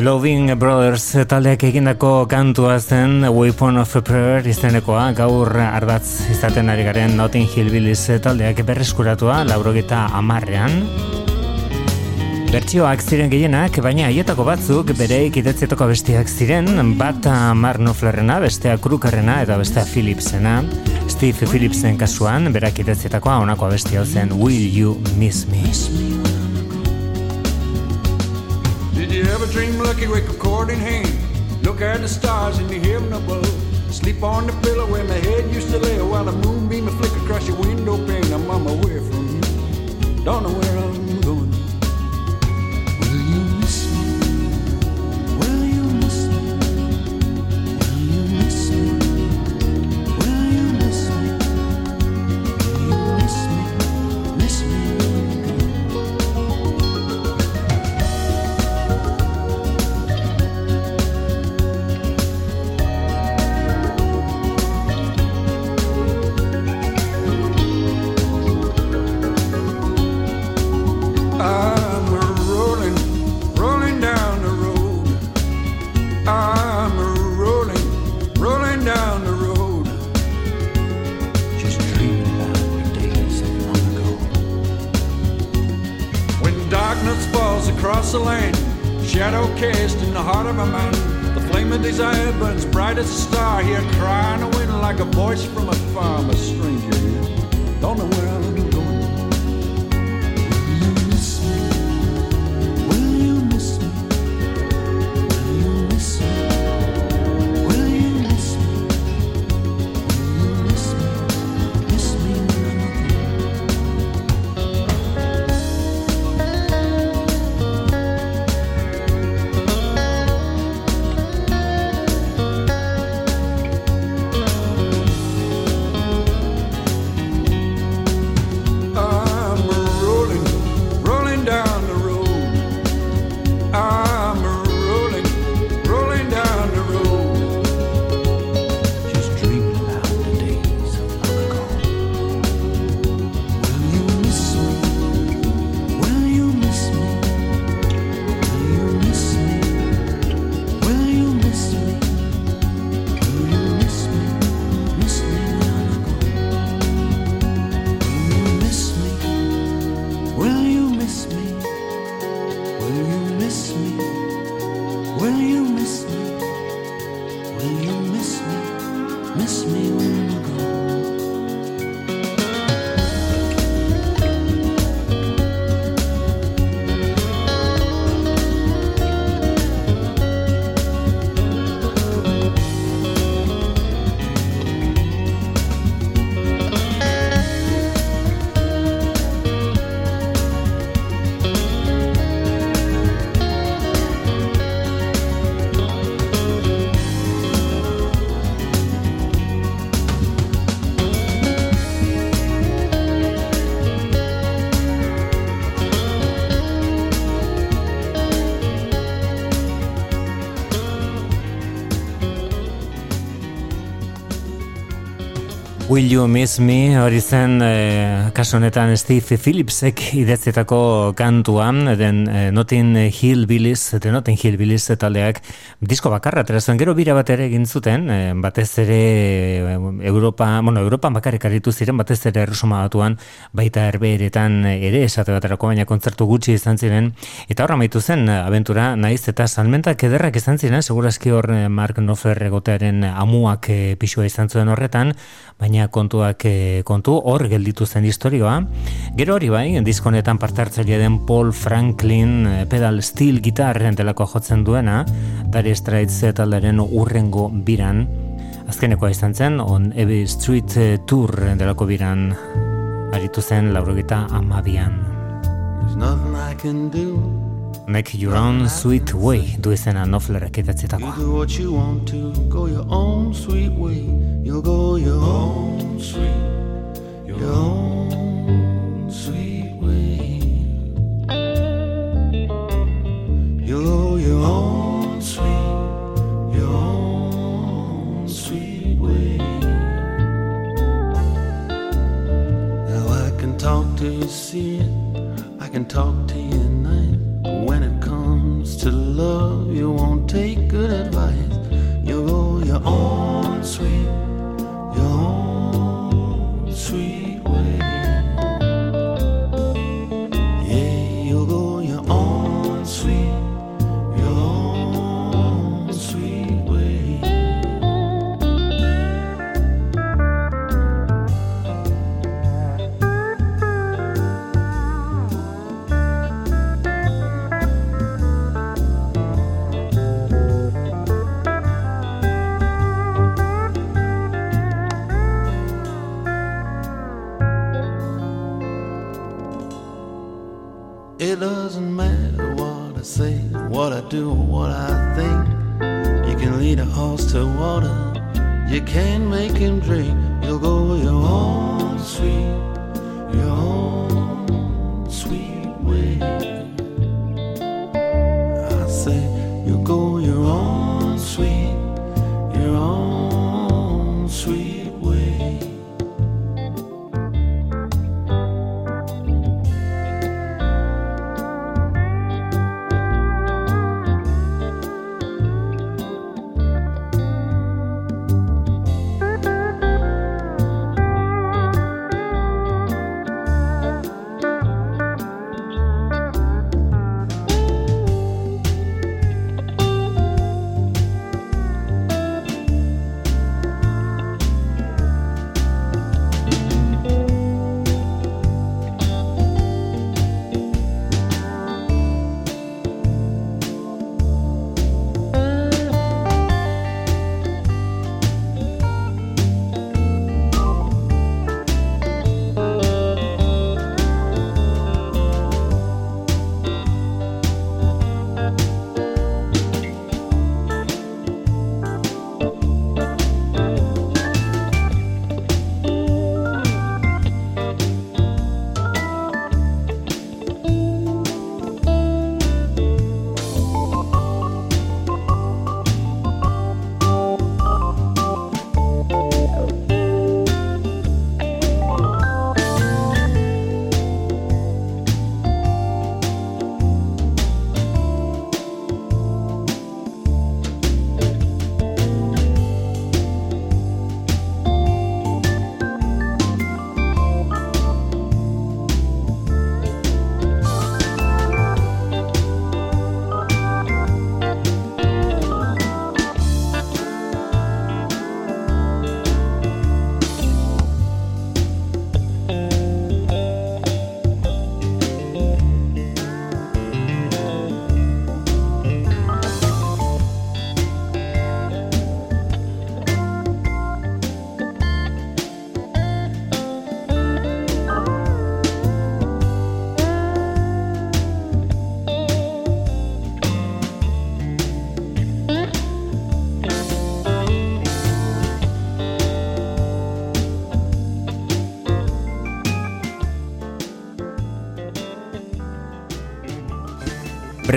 Speaker 3: Loving Brothers taldeak egindako kantua zen Weapon of Prayer iztenekoa gaur ardatz izaten ari garen Notting Hill Billis taldeak berreskuratua laurogeta amarrean Bertsioak ziren gehienak, baina haietako batzuk bere ikitetzietako bestiak ziren, bat Marno Flarena, bestea Krukarrena eta bestea Philipsena. Steve Philipsen kasuan, berak ikitetzietakoa honakoa bestia zen Will You Miss
Speaker 11: Miss me. lucky record cord in hand. Look at the stars in the heaven above. Sleep on the pillow where my head used to lay while the moonbeam flicker across your window pane. I'm on my way from you. Don't know where I'm Will You Miss Me
Speaker 3: hori zen e, kasu honetan Steve Phillipsek idatzetako kantuan den e, Notin Hill Billies de Notin Hill Billies taldeak disko bakarra trazuen gero bira bat ere egin zuten e, batez ere e, Europa, bueno, Europa bakarrik aritu ziren batez ere erresuma batuan baita erbeeretan ere esate baterako baina kontzertu gutxi izan ziren. Eta horra maitu zen abentura naiz eta salmentak ederrak izan ziren segurazki hor Mark Knopfler egotearen amuak e, pixua izan zuen horretan baina kontuak e, kontu hor gelditu zen historioa. Gero hori bai, diskonetan parte hartzaile den Paul Franklin eh, pedal steel gitarren delako jotzen duena, Dari Straits taldaren urrengo biran, azkenekoa izan zen, on Ebi Street eh, Tour delako biran, aritu zen laurogeta amabian. Make your own sweet way du izena noflerek idatzetako.
Speaker 2: You do what you want to, go your own sweet way. You'll go your own sweet, your own sweet way. You'll go your own sweet, talk to you, see it. I can talk to you at night. when it comes to love, you won't take good advice. You'll go your own sweet, doesn't matter what I say, what I do, what I think. You can lead a horse to water, you can make him drink. You'll go your own sweet,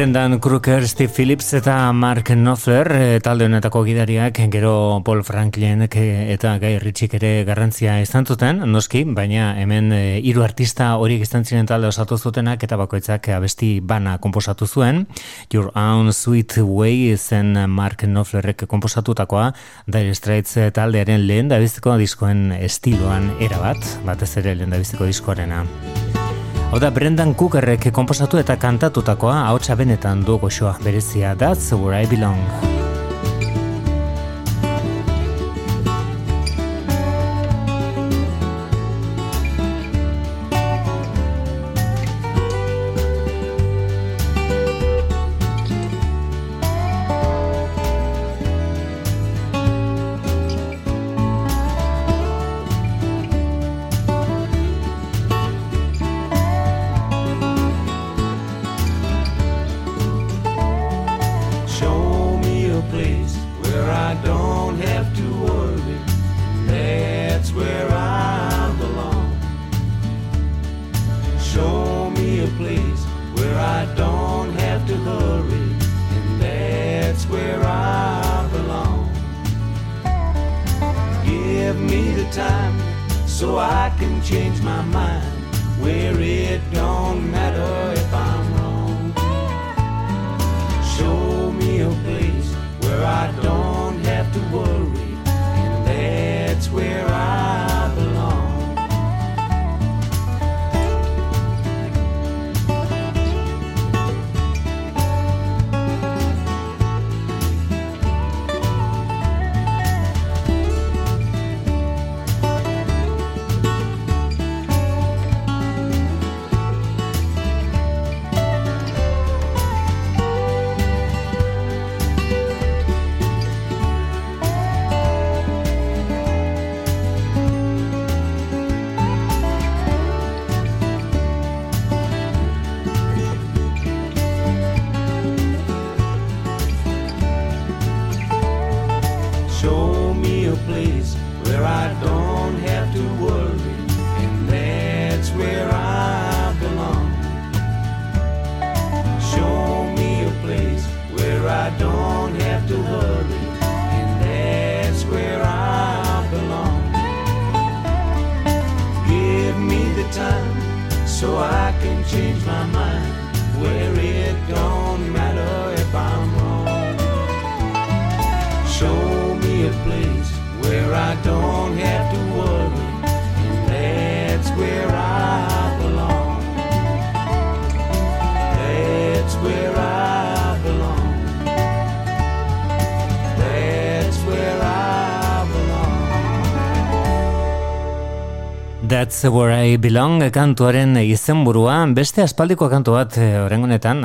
Speaker 3: Brendan Crooker, Steve Phillips eta Mark Knopfler e, talde honetako gidariak gero Paul Franklin e, eta Guy Ritchie ere garrantzia izan zuten, noski, baina hemen e, hiru artista horiek izan ziren talde osatu zutenak eta bakoitzak abesti bana komposatu zuen. Your Own Sweet Way zen Mark Knopflerrek komposatutakoa, Dire Straits taldearen lehen da diskoen estiloan erabat, batez ere lehen da diskoarena. Hau da Brendan Cookerrek komposatu eta kantatutakoa haotxa benetan du goxoa berezia That's Where I Belong. Where I belong kantuaren izenburua. Beste aspaldiko kantu bat eh,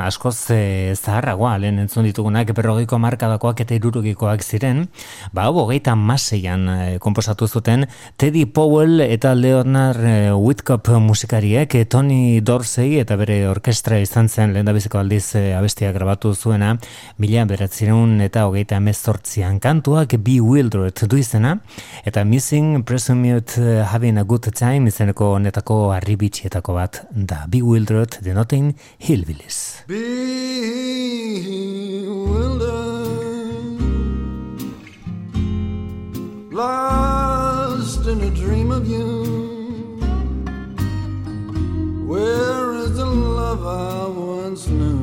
Speaker 3: askoz e, zaharragoa. Lehen entzun ditugunak berrogeiko markadakoak eta irurugikoak ziren. Ba hogeita maseian e, komposatu zuten Teddy Powell eta Leonard e, Whitcup musikariek. Tony Dorsey eta bere orkestra izan zen lehen biziko aldiz e, abestia grabatu zuena mila beratzireun eta hogeita emezortzian kantuak Be Wildred du izena. Eta Missing Presumed Having a Good Time izeneko honetako arribitxietako bat da. Bewildered denoten Hillbillies. Bewildered Lost in a dream of you. Where is the love I once knew?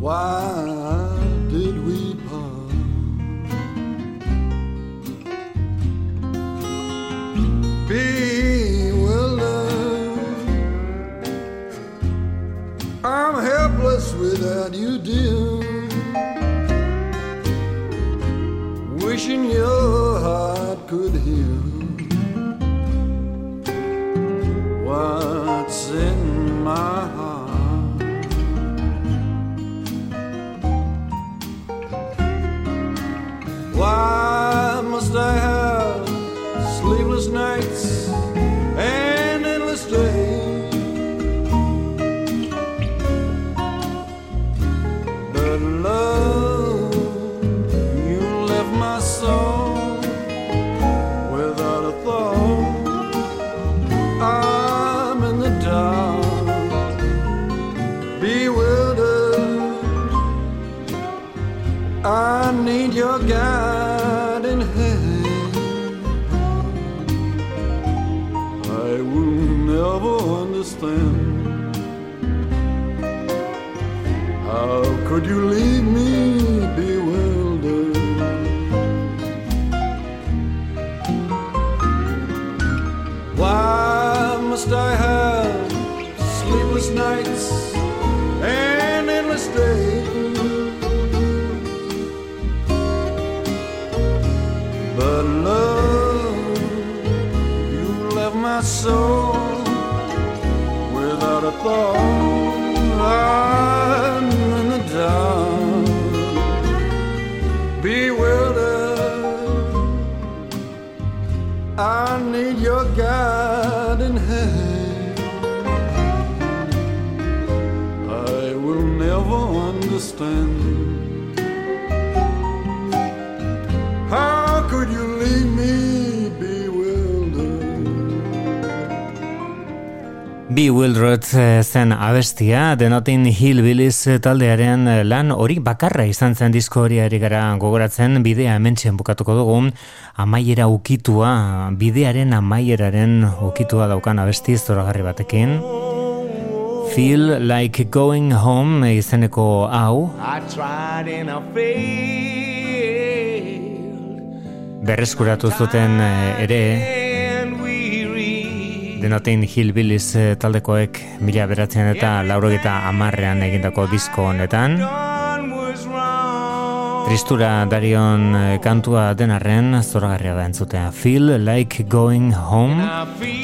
Speaker 3: Why I'm helpless without you, dear. Wishing your heart could heal what's in my heart. Why must I
Speaker 11: your guiding hand. I will never understand. How could you leave me bewildered? Why must I have sleepless nights Bewildered
Speaker 3: eh, zen abestia, The Notting Hillbillies taldearen eh, lan hori bakarra izan zen disko hori ari gara gogoratzen, bidea hementxen bukatuko dugu, amaiera ukitua, bidearen amaieraren ukitua daukan abesti zoragarri batekin. Feel like going home izeneko hau, berreskuratu zuten eh, ere. The Notting Hillbillies eh, taldekoek mila beratzen eta laurogeta amarrean egindako disko honetan. Tristura darion eh, kantua denarren zoragarria da entzutea. Feel like going home.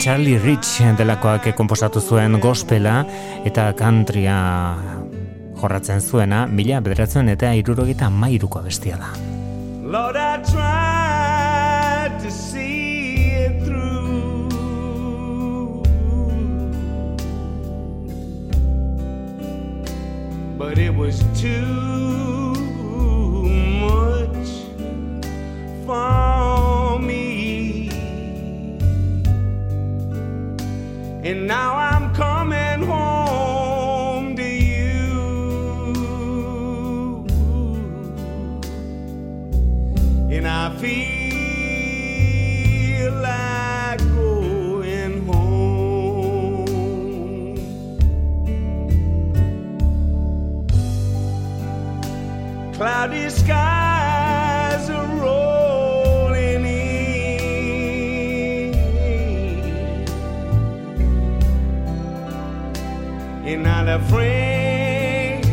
Speaker 3: Charlie Rich delakoak komposatu zuen gospela eta countrya jorratzen zuena, mila bederatzen eta irurogeta mairuko bestia da.
Speaker 9: Lord, I tried But it was too much for me. And now I'm coming home to you. And I feel Cloudy skies are rolling in. And not a friend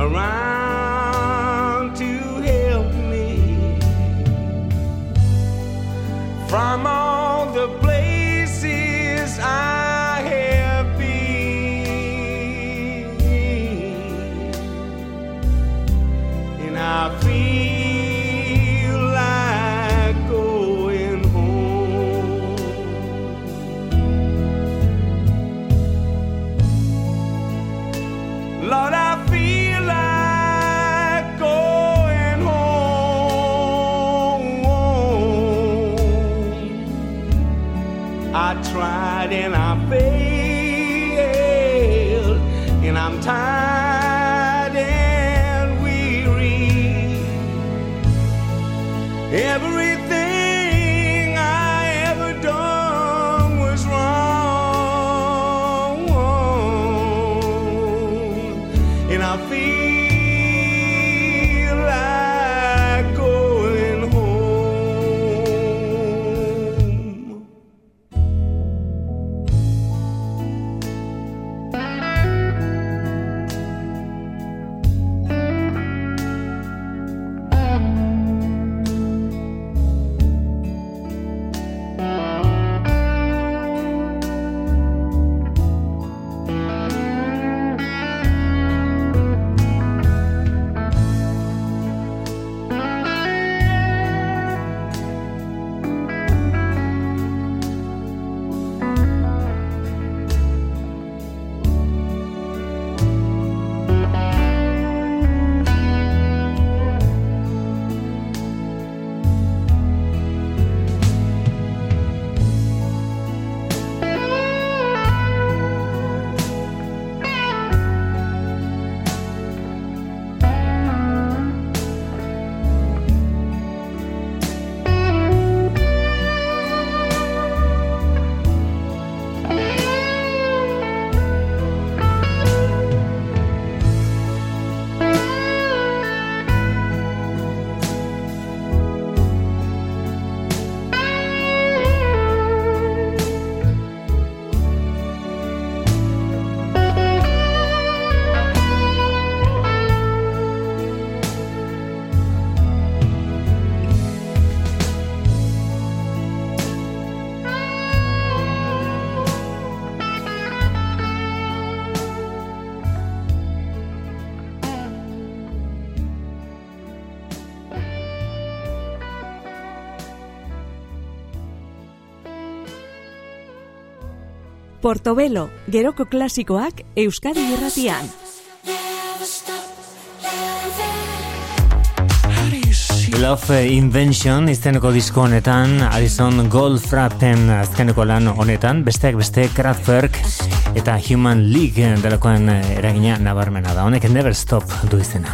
Speaker 9: around to help me from all time.
Speaker 1: Portobelo, geroko klasikoak Euskadi irratian.
Speaker 3: Love Invention izeneko disko honetan, Addison Goldfrappen azkeneko lan honetan, besteak beste Kraftwerk eta Human League delakoen eragina nabarmena da. Honek Never Stop du izena.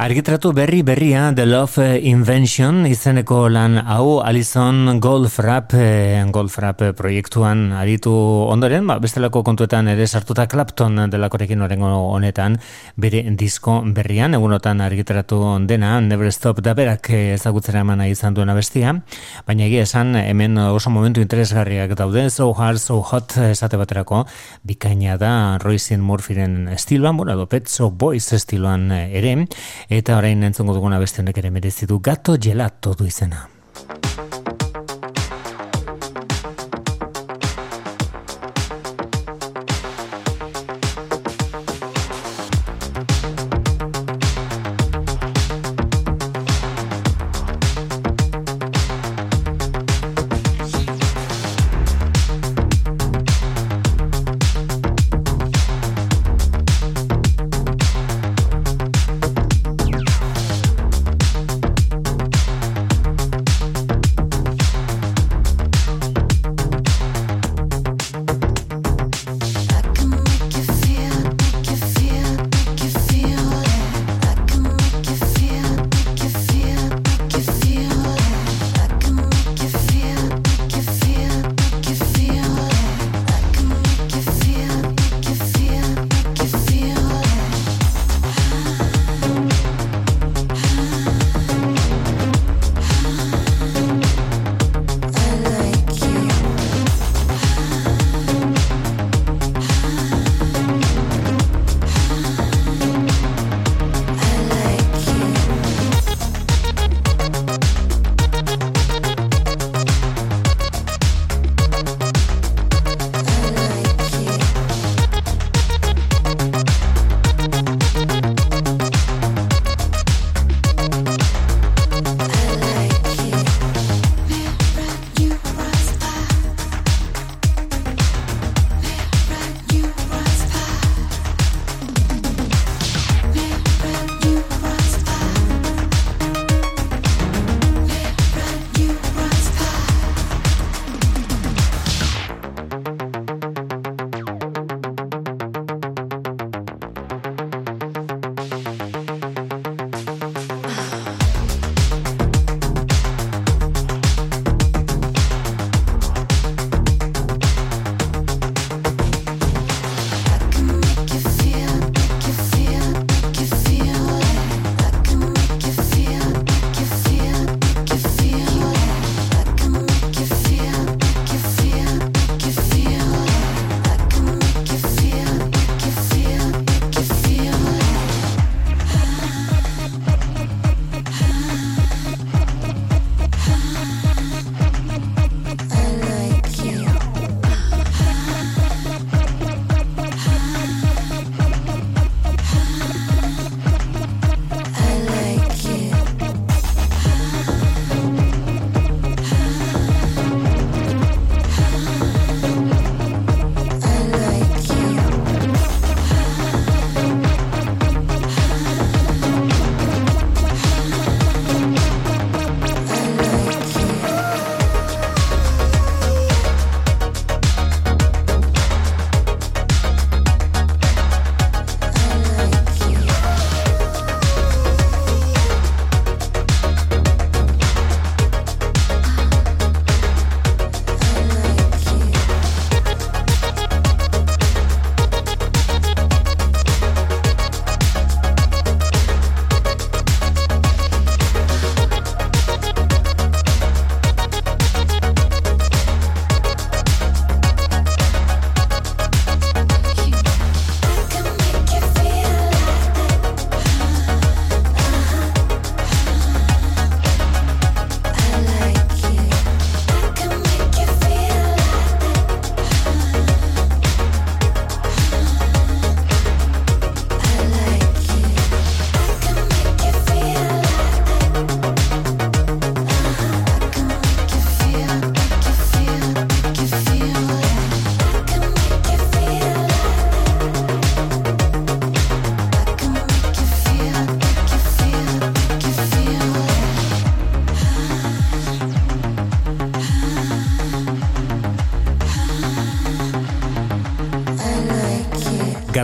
Speaker 3: Argitratu berri berria The Love Invention izeneko lan hau Alison Goldfrapp eh, Goldfrapp proiektuan aritu ondoren, ba, bestelako kontuetan ere sartuta Clapton delakorekin orengo honetan bere disko berrian, egunotan argitratu dena Never Stop da berak ezagutzera emana izan duena bestia, baina egia esan hemen oso momentu interesgarriak daude. So Hard, So Hot esate baterako bikaina da Roisin Murphyren estiloan, bueno, Pet So Boys estiloan ere eta orain entzongo duguna beste honek ere merezi du gato gelato du izena.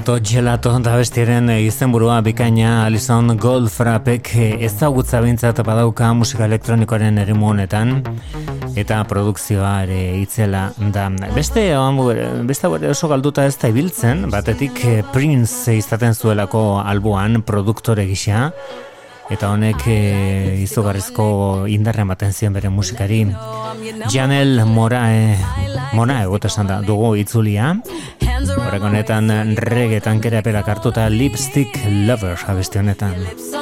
Speaker 3: Gelato, gelato, da bestiaren izenburua bikaina Alison Goldfrappek ezagutza bintzat badauka musika elektronikoaren erimu honetan. Eta produkzioa ere itzela da. Beste, beste oso galduta ez da ibiltzen, batetik Prince izaten zuelako alboan produktore gisa, eta honek e, izugarrizko indarra ematen zion bere musikari. Janel Morae Morae gote esan da dugu itzulia honetan regetan kere perak hartuta Lipstick Lover abesti honetan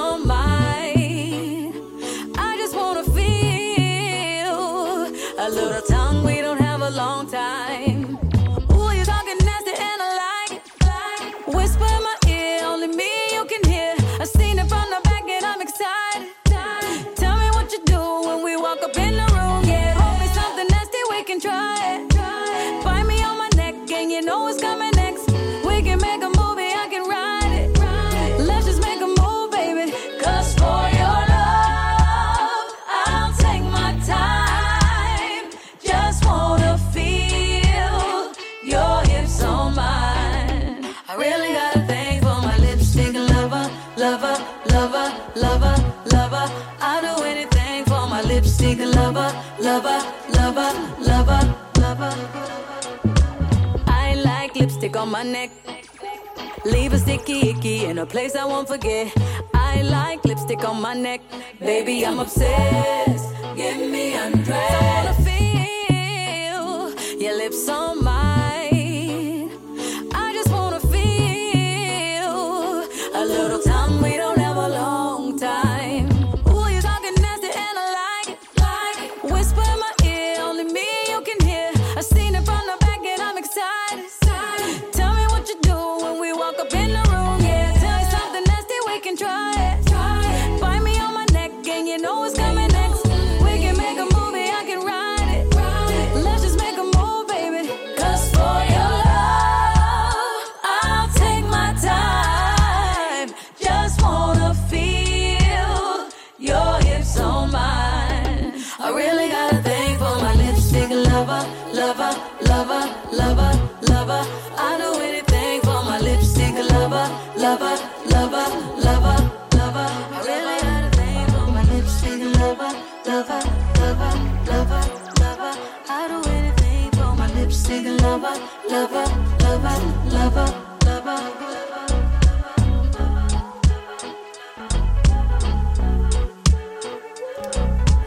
Speaker 12: Leave a sticky icky in a place I won't forget. I like lipstick on my neck. Baby, I'm obsessed. Give me undressed. I wanna feel your lips on mine.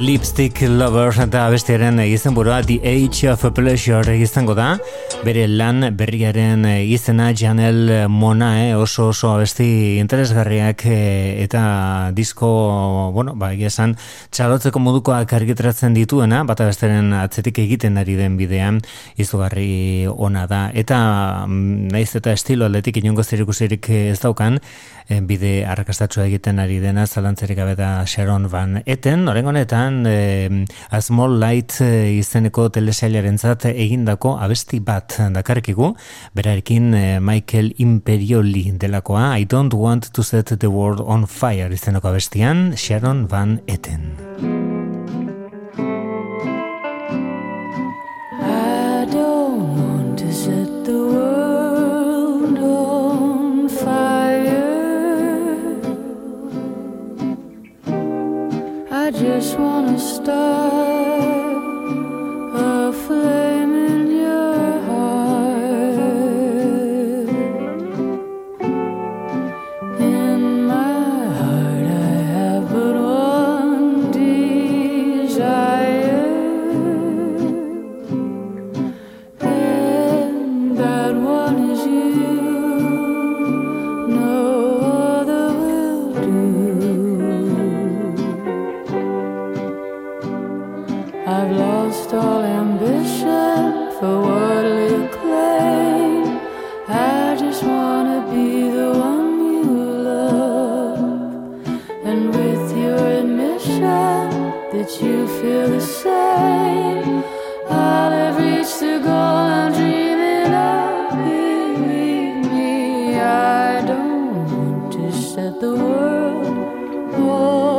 Speaker 12: Lipstick Lover
Speaker 3: eta bestiaren izenburua The Age of Pleasure izango da bere lan berriaren izena Janel Monae oso oso abesti interesgarriak eh, eta disko bueno, ba, esan txalotzeko modukoak argitratzen dituena bata besteren atzetik egiten ari den bidean izugarri ona da. Eta mm, naiz eta estilo aldetik inongo zirikusirik ez daukan eh, bide arrakastatsua egiten ari dena zalantzerik gabe da Sharon Van Eten, oren honetan eh, A Small Light eh, izeneko telesailaren egindako abesti bat dakarkigu, berarekin eh, Michael Imperioli delakoa I Don't Want to Set the World on Fire izeneko abestian Sharon Van Eten.
Speaker 12: I don't want to set the world on fire. I just want to start feel the same, I'll have reached the goal I'm dreaming of. Believe me, I don't want to set the world on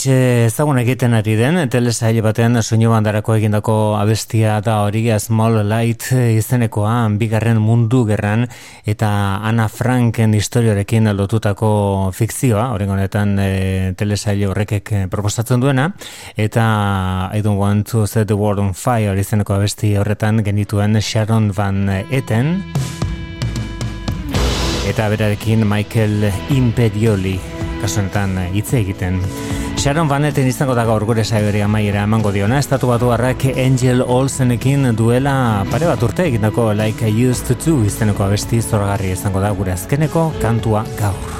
Speaker 3: Oraintxe ezagun egiten ari den, telesaile batean soinu bandarako egindako abestia da hori A Small Light izenekoa bigarren mundu gerran eta Anna Franken historiorekin lotutako fikzioa, horrengo honetan e, telesaile horrekek eh, proposatzen duena, eta I don't want to set the world on fire izeneko abesti horretan genituen Sharon Van Etten, eta berarekin Michael Imperioli kasu honetan eh, hitz egiten. Sharon Van Etten izango da gaur gure saioari amaiera emango diona, estatu batu harrak Angel Olsenekin duela pare bat urte egindako Like I Used to Do izeneko abesti zoragarri izango da gure azkeneko kantua gaur.